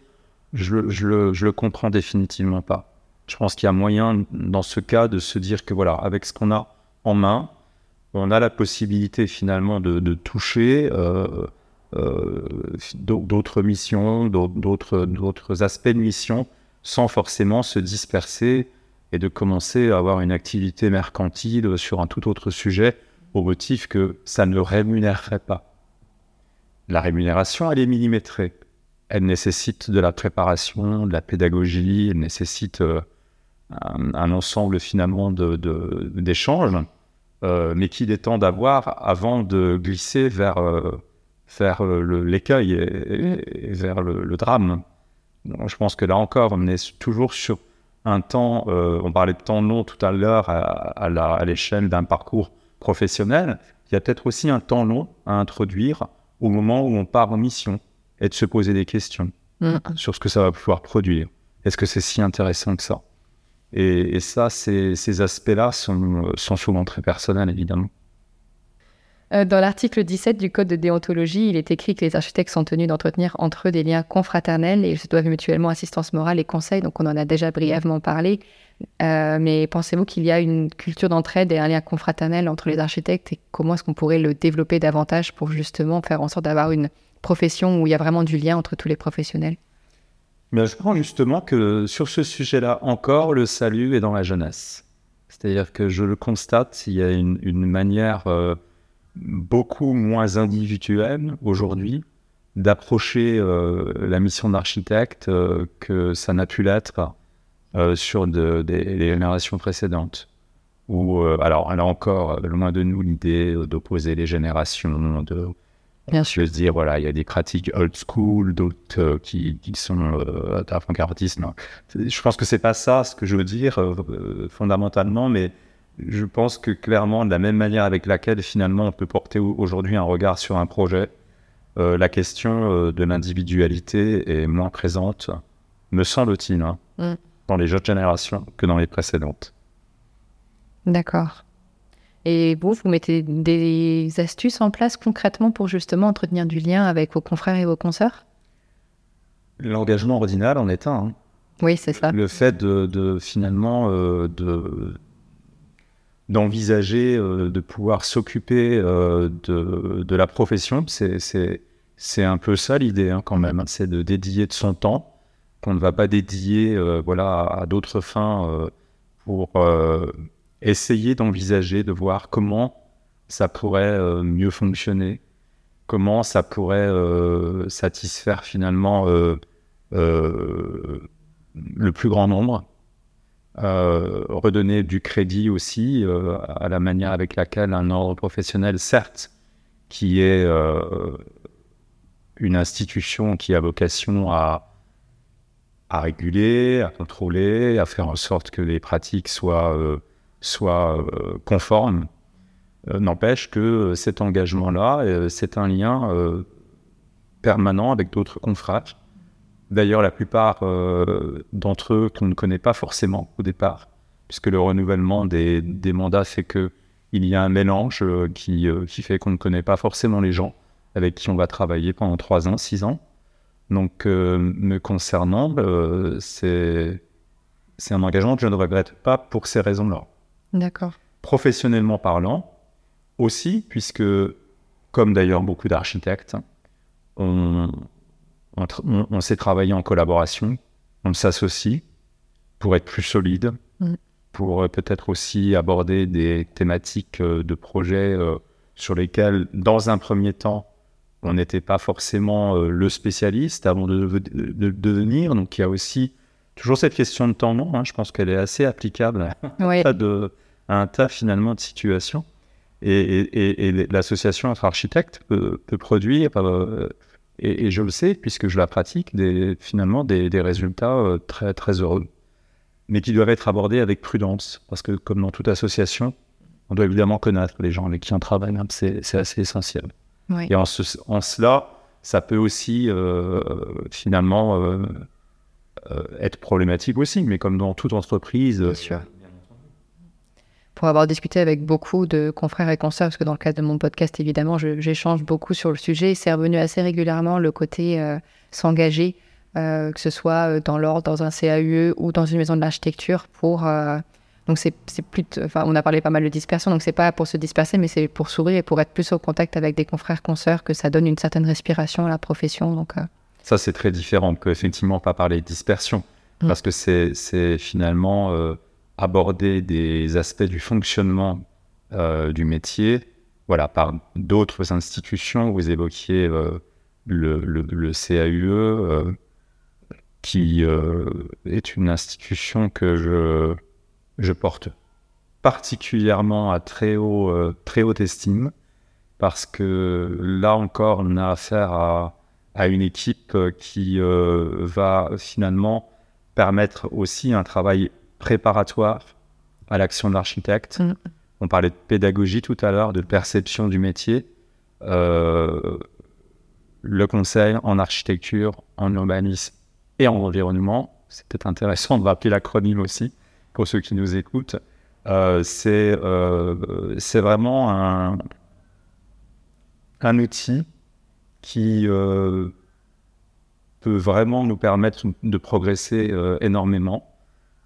je, je, le, je le comprends définitivement pas. Je pense qu'il y a moyen dans ce cas de se dire que voilà, avec ce qu'on a en main, on a la possibilité finalement de, de toucher euh, euh, d'autres missions, d'autres aspects de mission, sans forcément se disperser et de commencer à avoir une activité mercantile sur un tout autre sujet au motif que ça ne rémunérerait pas. La rémunération, elle est millimétrée. Elle nécessite de la préparation, de la pédagogie, elle nécessite euh, un, ensemble finalement d'échanges, de, euh, mais qu'il est temps d'avoir avant de glisser vers vers l'écueil et, vers le, drame. je pense que là encore, on est toujours sur un temps, euh, on parlait de temps long tout à l'heure à, l'échelle d'un parcours professionnel. Il y a peut-être aussi un temps long à introduire au moment où on part en mission et de se poser des questions mm. sur ce que ça va pouvoir produire. Est-ce que c'est si intéressant que ça? Et, ça, ces, aspects-là sont, sont souvent très personnels, évidemment. Euh, dans l'article 17 du Code de déontologie, il est écrit que les architectes sont tenus d'entretenir entre eux des liens confraternels et ils se doivent mutuellement assistance morale et conseil. Donc, on en a déjà brièvement parlé. Euh, mais pensez-vous qu'il y a une culture d'entraide et un lien confraternel entre les architectes et comment est-ce qu'on pourrait le développer davantage pour justement faire en sorte d'avoir une profession où il y a vraiment du lien entre tous les professionnels? Mais Je crois justement que sur ce sujet-là encore, le salut est dans la jeunesse. C'est-à-dire que je le constate, il y a une, manière... Euh, beaucoup moins individuel aujourd'hui d'approcher euh, la mission d'architecte euh, que ça n'a pu l'être euh, sur des, générations précédentes. Ou alors, elle a encore loin de nous l'idée d'opposer les générations, de, Bien sûr. se dire voilà, il y a des pratiques old school, d'autres qui, qui, sont avant-gardistes. Je pense que c'est pas ça ce que je veux dire fondamentalement, mais je pense que clairement, de la même manière avec laquelle finalement on peut porter aujourd'hui un regard sur un projet, euh, la question euh, de l'individualité est moins présente, me semble-t-il, hein, mm. dans les jeunes générations que dans les précédentes. D'accord. Et vous, vous mettez des astuces en place concrètement pour justement entretenir du lien avec vos confrères et vos consoeurs? L'engagement ordinal en est un. Hein. Oui, c'est ça. Le fait de, finalement euh, de d'envisager euh, de pouvoir s'occuper euh, de, de, la profession. C'est un peu ça l'idée hein, quand même, c'est de dédier de son temps qu'on ne va pas dédier euh, voilà, à, d'autres fins pour essayer d'envisager, de voir comment ça pourrait mieux fonctionner, comment ça pourrait satisfaire finalement le plus grand nombre. Euh, redonner du crédit aussi euh, à la manière avec laquelle un ordre professionnel, certes, qui est euh, une institution qui a vocation à, à réguler, à contrôler, à faire en sorte que les pratiques soient, soient conformes, n'empêche que cet engagement-là, c'est un lien permanent avec d'autres confrères D'ailleurs, la plupart euh, d'entre eux qu'on ne connaît pas forcément au départ, puisque le renouvellement des, mandats fait que il y a un mélange euh, qui, euh, qui, fait qu'on ne connaît pas forcément les gens avec qui on va travailler pendant trois ans, six ans. Donc, me concernant, c'est c'est un engagement que je ne regrette pas pour ces raisons-là. D'accord. Professionnellement parlant, aussi, puisque, comme d'ailleurs beaucoup d'architectes, on, on, sait travailler en collaboration, on s'associe pour être plus solide, mm. pour euh, peut-être aussi aborder des thématiques euh, de projets euh, sur lesquels, dans un premier temps, on n'était pas forcément le spécialiste avant de, devenir. Donc il y a aussi toujours cette question de temps long. Hein. je pense qu'elle est assez applicable à, de, un tas finalement de situations. Et, l'association entre architectes peut, produire et, je le sais, puisque je la pratique, des, finalement des, résultats euh, très, très heureux, mais qui doivent être abordés avec prudence, parce que comme dans toute association, on doit évidemment connaître les gens avec qui on travaille, c'est assez essentiel. Et en, cela, ça peut aussi euh, finalement euh, être problématique aussi, mais comme dans toute entreprise, Bien sûr pour avoir discuté avec beaucoup de confrères et consoeurs, parce que dans le cadre de mon podcast, évidemment, j'échange beaucoup sur le sujet. C'est revenu assez régulièrement le côté euh, s'engager, euh, que ce soit euh, dans l'ordre, dans un CAUE ou dans une maison de l'architecture pour. donc c'est plus, enfin on a parlé pas mal de dispersion, donc c'est pas pour se disperser, mais c'est pour s'ouvrir et pour être plus au contact avec des confrères consoeurs que ça donne une certaine respiration à la profession. Donc ça c'est très différent que effectivement pas parler de dispersion, mm. parce que c'est finalement aborder des aspects du fonctionnement euh, du métier, voilà, par d'autres institutions. Vous évoquiez euh, le, CAUE, euh, qui est une institution que je, porte particulièrement à très, haut, très haute estime, parce que là encore, on a affaire à une équipe qui va finalement permettre aussi un travail préparatoire à l'action de l'architecte. Mm. On parlait de pédagogie tout à l'heure, de perception du métier. Euh, le conseil en architecture, en urbanisme et en environnement, c'est peut-être intéressant de rappeler l'acronyme aussi pour ceux qui nous écoutent. Euh, euh, c'est vraiment un, un outil qui peut vraiment nous permettre de progresser énormément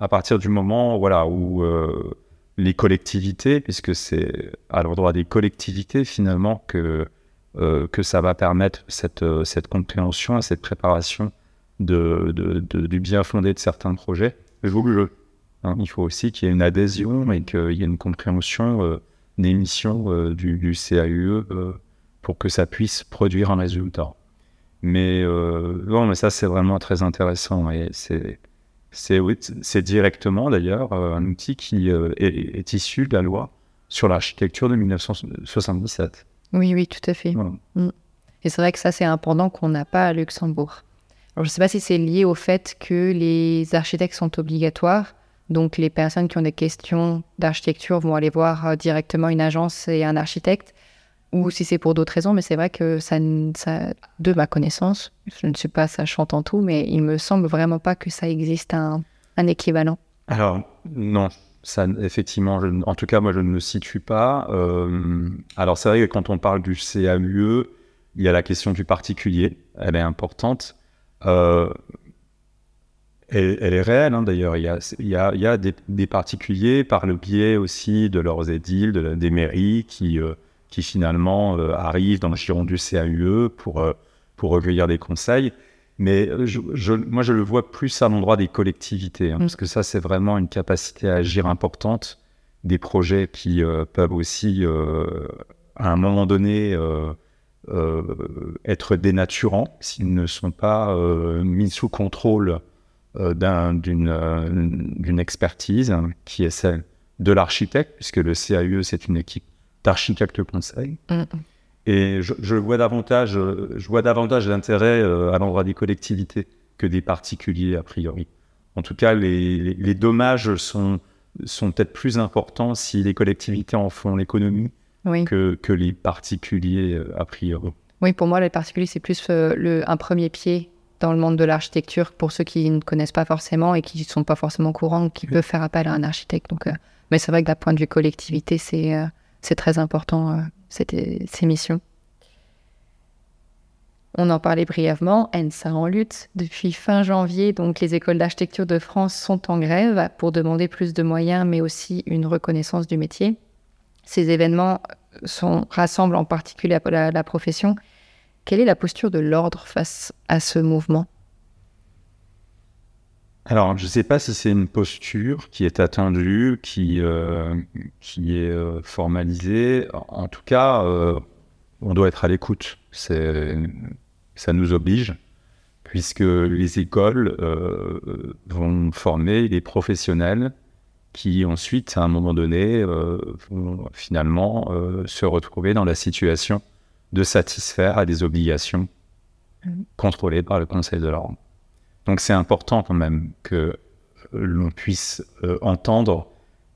à partir du moment voilà, où euh, les collectivités, puisque c'est à l'endroit des collectivités finalement que, euh, que ça va permettre cette, euh, cette compréhension et cette préparation de, du bien fondé de certains projets. Vous, le hein, il faut aussi qu'il y ait une adhésion et qu'il y ait une compréhension des missions du, du, CAUE pour que ça puisse produire un résultat. Mais, non, mais ça, c'est vraiment très intéressant et c'est c'est directement d'ailleurs euh, un outil qui euh, est, issu de la loi sur l'architecture de 1977. Oui, oui, tout à fait. Mm. Et c'est vrai que ça, c'est un pendant qu'on n'a pas à Luxembourg. Alors, je ne sais pas si c'est lié au fait que les architectes sont obligatoires. Donc, les personnes qui ont des questions d'architecture vont aller voir euh, directement une agence et un architecte ou si c'est pour d'autres raisons, mais c'est vrai que de ma connaissance, je ne suis pas sachante en tout, mais il me semble vraiment pas que ça existe un, équivalent. Alors, non, ça, effectivement, en tout cas, moi, je ne le situe pas. Euh, alors, c'est vrai que quand on parle du CAUE, il y a la question du particulier, elle est importante. Euh, elle, est réelle, hein, d'ailleurs. Il y a, des, particuliers, par le biais aussi de leurs édiles, de, des mairies, qui... Euh, qui finalement euh, arrivent dans le giron du CAUE pour, euh, pour recueillir des conseils. Mais euh, je, moi, je le vois plus à l'endroit des collectivités, hein, mm. parce que ça, c'est vraiment une capacité à agir importante des projets qui peuvent aussi, à un moment donné, être dénaturants s'ils ne sont pas mis sous contrôle d'une expertise hein, qui est celle de l'architecte, puisque le CAUE, c'est une équipe d'architecte conseil. Et je, vois davantage, je vois davantage d'intérêt euh, à l'endroit des collectivités que des particuliers a priori. En tout cas, les, dommages sont, sont peut-être plus importants si les collectivités en font l'économie que, que les particuliers euh, a priori. Oui, pour moi, les particuliers, c'est plus euh, le, un premier pied dans le monde de l'architecture pour ceux qui ne connaissent pas forcément et qui ne sont pas forcément courants, qui peuvent faire appel à un architecte. Donc, mais c'est vrai que d'un point de vue collectivité, c'est c'est très important, euh, ces missions. On en parlait brièvement, ENSA en lutte. Depuis fin janvier, donc les écoles d'architecture de France sont en grève pour demander plus de moyens, mais aussi une reconnaissance du métier. Ces événements sont, rassemblent en particulier la, profession Quelle est la posture de l'ordre face à ce mouvement? Alors, je ne sais pas si c'est une posture qui est attendue, qui, euh, qui est euh, formalisée. En tout cas, euh, on doit être à l'écoute. Ça nous oblige, puisque les écoles vont former les professionnels qui ensuite, à un moment donné, vont finalement se retrouver dans la situation de satisfaire à des obligations mmh. contrôlées par le Conseil de l'ordre. Donc c'est important quand même que euh, l'on puisse euh, entendre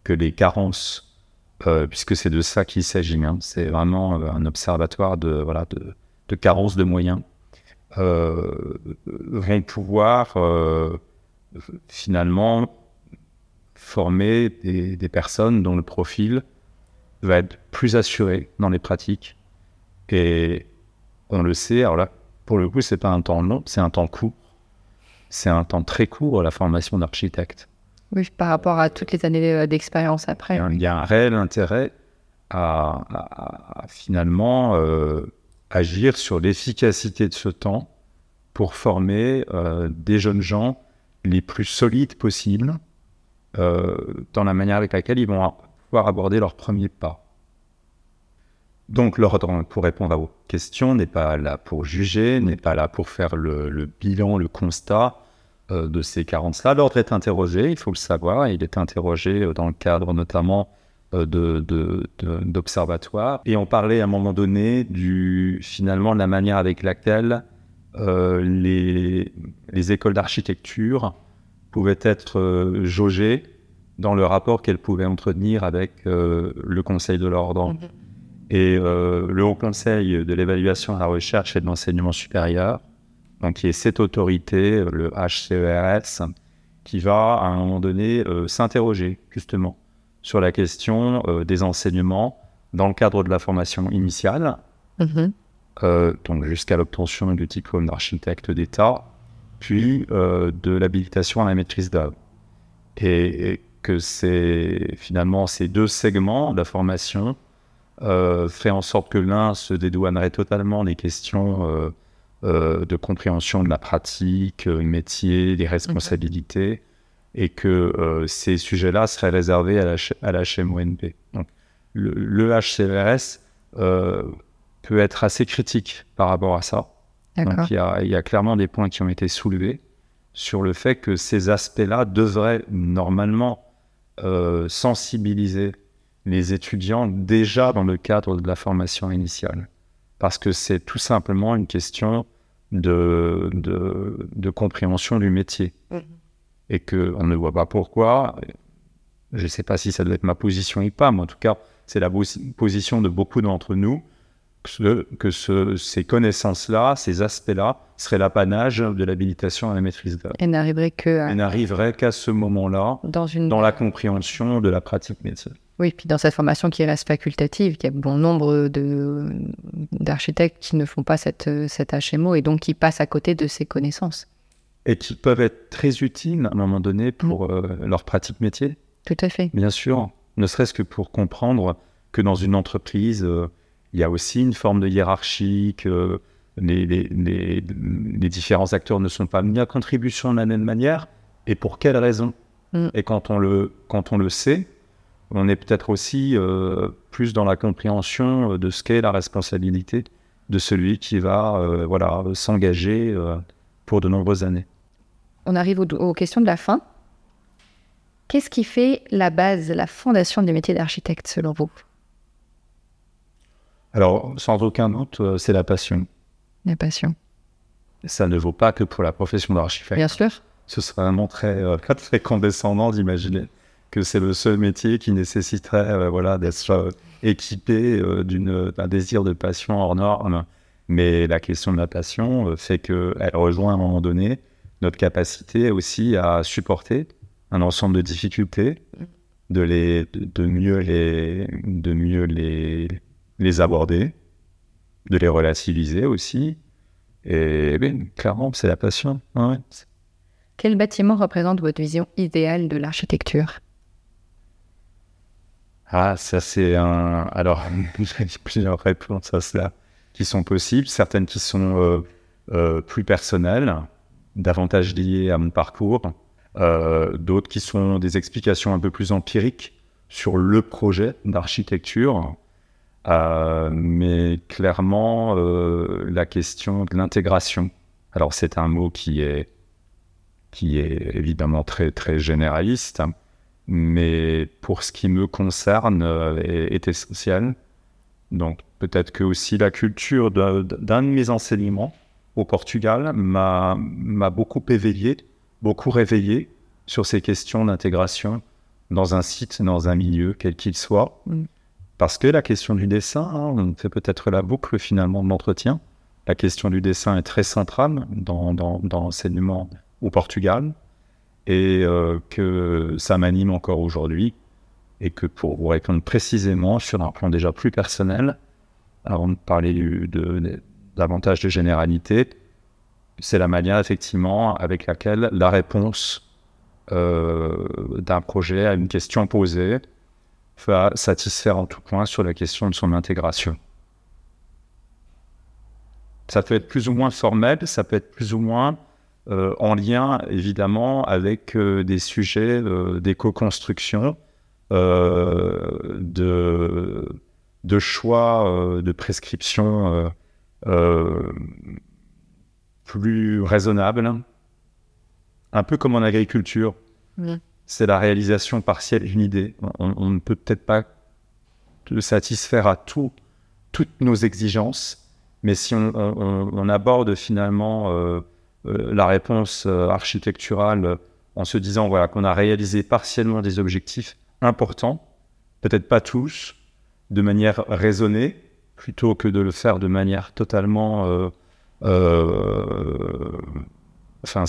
que les carences, euh, puisque c'est de ça qu'il s'agit, hein, c'est vraiment un observatoire de, voilà, de, carences de moyens, vont pouvoir finalement former des, des, personnes dont le profil va être plus assuré dans les pratiques. Et on le sait, alors là, pour le coup, c'est pas un temps long, c'est un temps court c'est un temps très court la formation d'architecte. Oui, par rapport à toutes les années euh, d'expérience après. Il y a un réel intérêt à, finalement euh, agir sur l'efficacité de ce temps pour former euh, des jeunes gens les plus solides possibles dans la manière avec laquelle ils vont pouvoir aborder leurs premiers pas. Donc l'ordre, pour répondre à vos questions, n'est pas là pour juger, n'est pas là pour faire le, bilan, le constat euh, de ces carences-là. L'ordre est interrogé, il faut le savoir, il est interrogé euh, dans le cadre notamment euh, d'observatoires. Et on parlait à un moment donné du, finalement de la manière avec laquelle les, écoles d'architecture pouvaient être jaugées dans le rapport qu'elles pouvaient entretenir avec le Conseil de l'ordre. Mm-hmm. Et euh, le Haut Conseil de l'évaluation de la recherche et de l'enseignement supérieur, donc qui est cette autorité, le HCERS, qui va à un moment donné euh, s'interroger justement sur la question euh, des enseignements dans le cadre de la formation initiale, mm-hmm. donc jusqu'à l'obtention du diplôme d'architecte d'État, puis de l'habilitation à la maîtrise d'œuvre. Et, que c'est finalement ces deux segments de la formation euh, fait en sorte que l'un se dédouanerait totalement des questions euh, euh, de compréhension de la pratique, du métier, des responsabilités, et que ces sujets-là seraient réservés à la, à la HMONP. Donc, le, le HCRS peut être assez critique par rapport à ça. Donc, il y, a, il y, a, clairement des points qui ont été soulevés sur le fait que ces aspects-là devraient normalement sensibiliser les étudiants déjà dans le cadre de la formation initiale. Parce que c'est tout simplement une question de, de, compréhension du métier. Mm-hmm. Et qu'on ne voit pas pourquoi, je ne sais pas si ça doit être ma position ou pas, mais en tout cas, c'est la position de beaucoup d'entre nous, que, que ces connaissances-là, ces aspects-là, seraient l'apanage de l'habilitation à la maîtrise d'œuvre. Et n'arriverait qu'à ce moment-là, dans, une... dans la compréhension de la pratique médecine. Oui, puis dans cette formation qui reste facultative, il y a bon nombre d'architectes qui ne font pas cette, cette HMO et donc qui passent à côté de ces connaissances. Et qui peuvent être très utiles à un moment donné pour mm. euh, leur pratique métier. Tout à fait. Bien sûr, ne serait-ce que pour comprendre que dans une entreprise, euh, il y a aussi une forme de hiérarchie, que les, les, les, différents acteurs ne sont pas mis à contribution de la même manière, et pour quelles raisons. Mm. Et quand on, le, quand on le sait, on est peut-être aussi euh, plus dans la compréhension euh, de ce qu'est la responsabilité de celui qui va euh, voilà, s'engager pour de nombreuses années. On arrive aux, questions de la fin. Qu'est-ce qui fait la base, la fondation du métier d'architecte selon vous? Alors, sans aucun doute, c'est la passion. La passion. Ça ne vaut pas que pour la profession d'architecte. Bien sûr. Ce serait vraiment très, très condescendant d'imaginer que c'est le seul métier qui nécessiterait euh, voilà, d'être euh, équipé euh, d'un désir de passion hors norme. Mais la question de la passion fait qu'elle rejoint à un moment donné notre capacité aussi à supporter un ensemble de difficultés, de, les, de, mieux, les, de mieux les, les aborder, de les relativiser aussi. Et bien, clairement, c'est la passion. Quel bâtiment représente votre vision idéale de l'architecture? Ah, ça c'est un. Alors, j'ai plusieurs réponses à cela. qui sont possibles, certaines qui sont plus personnelles, davantage liées à mon parcours, d'autres qui sont des explications un peu plus empiriques sur le projet d'architecture. mais clairement, la question de l'intégration. Alors c'est un mot qui est qui est évidemment très, très généraliste, mais pour ce qui me concerne, euh, est, essentiel. Donc peut-être que aussi la culture d'un de, mes enseignements au Portugal m'a beaucoup éveillé, beaucoup réveillé sur ces questions d'intégration dans un site, dans un milieu, quel qu'il soit. Mm. Parce que la question du dessin, hein, on fait peut-être la boucle finalement de l'entretien, la question du dessin est très centrale dans, dans, dans l'enseignement au Portugal et euh, que ça m'anime encore aujourd'hui et que pour vous répondre précisément sur un plan déjà plus personnel, avant de parler de, davantage de généralité, c'est la manière effectivement avec laquelle la réponse euh, d'un projet à une question posée va satisfaire en tout point sur la question de son intégration. Ça peut être plus ou moins formel, ça peut être plus ou moins en lien évidemment avec euh, des sujets euh, d'éco-construction, de, de, choix de prescription plus raisonnables, un peu comme en agriculture. C'est la réalisation partielle d'une idée. On, ne peut peut-être pas satisfaire à tout, toutes nos exigences, mais si on, aborde finalement euh, la réponse euh, architecturale euh, en se disant voilà, qu'on a réalisé partiellement des objectifs importants, peut-être pas tous, de manière raisonnée, plutôt que de le faire de manière totalement. enfin,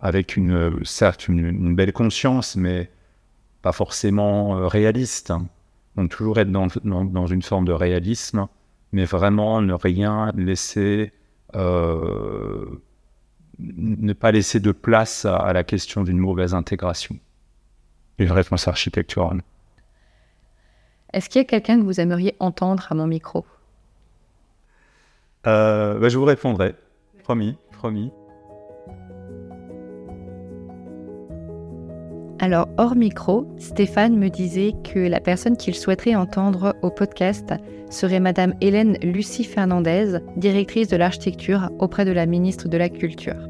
avec une, certes une, belle conscience, mais pas forcément réaliste. Donc toujours être dans, dans, une forme de réalisme, mais vraiment ne rien laisser ne pas laisser de place à, la question d'une mauvaise intégration. Une réponse architecturale. Est-ce qu'il y a quelqu'un que vous aimeriez entendre à mon micro? Euh, bah, Je vous répondrai. Promis, promis. Alors, hors micro, Stéphane me disait que la personne qu'il souhaiterait entendre au podcast serait Madame Hélène Lucie Fernandez, directrice de l'architecture auprès de la ministre de la Culture.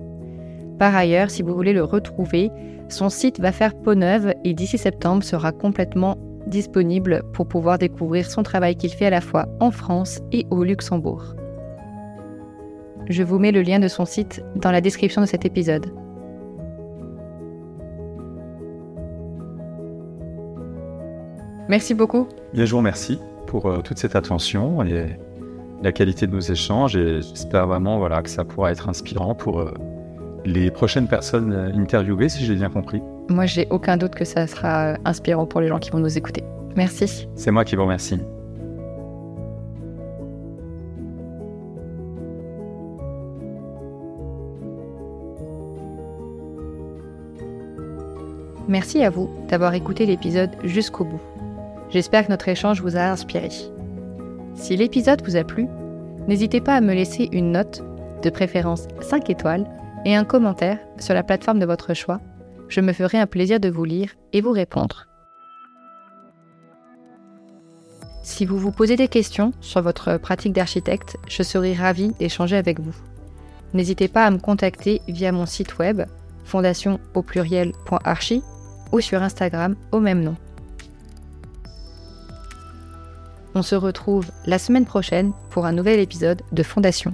Par ailleurs, si vous voulez le retrouver, son site va faire peau neuve et d'ici septembre sera complètement disponible pour pouvoir découvrir son travail qu'il fait à la fois en France et au Luxembourg. Je vous mets le lien de son site dans la description de cet épisode. Merci beaucoup. Bien, je vous remercie pour euh, toute cette attention et la qualité de nos échanges et j'espère vraiment voilà, que ça pourra être inspirant pour euh, les prochaines personnes euh, interviewées, si j'ai bien compris. Moi, j'ai aucun doute que ça sera inspirant pour les gens qui vont nous écouter. Merci. C'est moi qui vous remercie. Merci à vous d'avoir écouté l'épisode jusqu'au bout. J'espère que notre échange vous a inspiré. Si l'épisode vous a plu, n'hésitez pas à me laisser une note, de préférence 5 étoiles, et un commentaire sur la plateforme de votre choix. Je me ferai un plaisir de vous lire et vous répondre. Si vous vous posez des questions sur votre pratique d'architecte, je serai ravie d'échanger avec vous. N'hésitez pas à me contacter via mon site web fondation au pluriel.archi ou sur Instagram au même nom. On se retrouve la semaine prochaine pour un nouvel épisode de Fondation.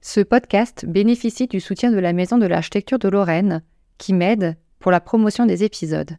Ce podcast bénéficie du soutien de la Maison de l'Architecture de Lorraine, qui m'aide pour la promotion des épisodes.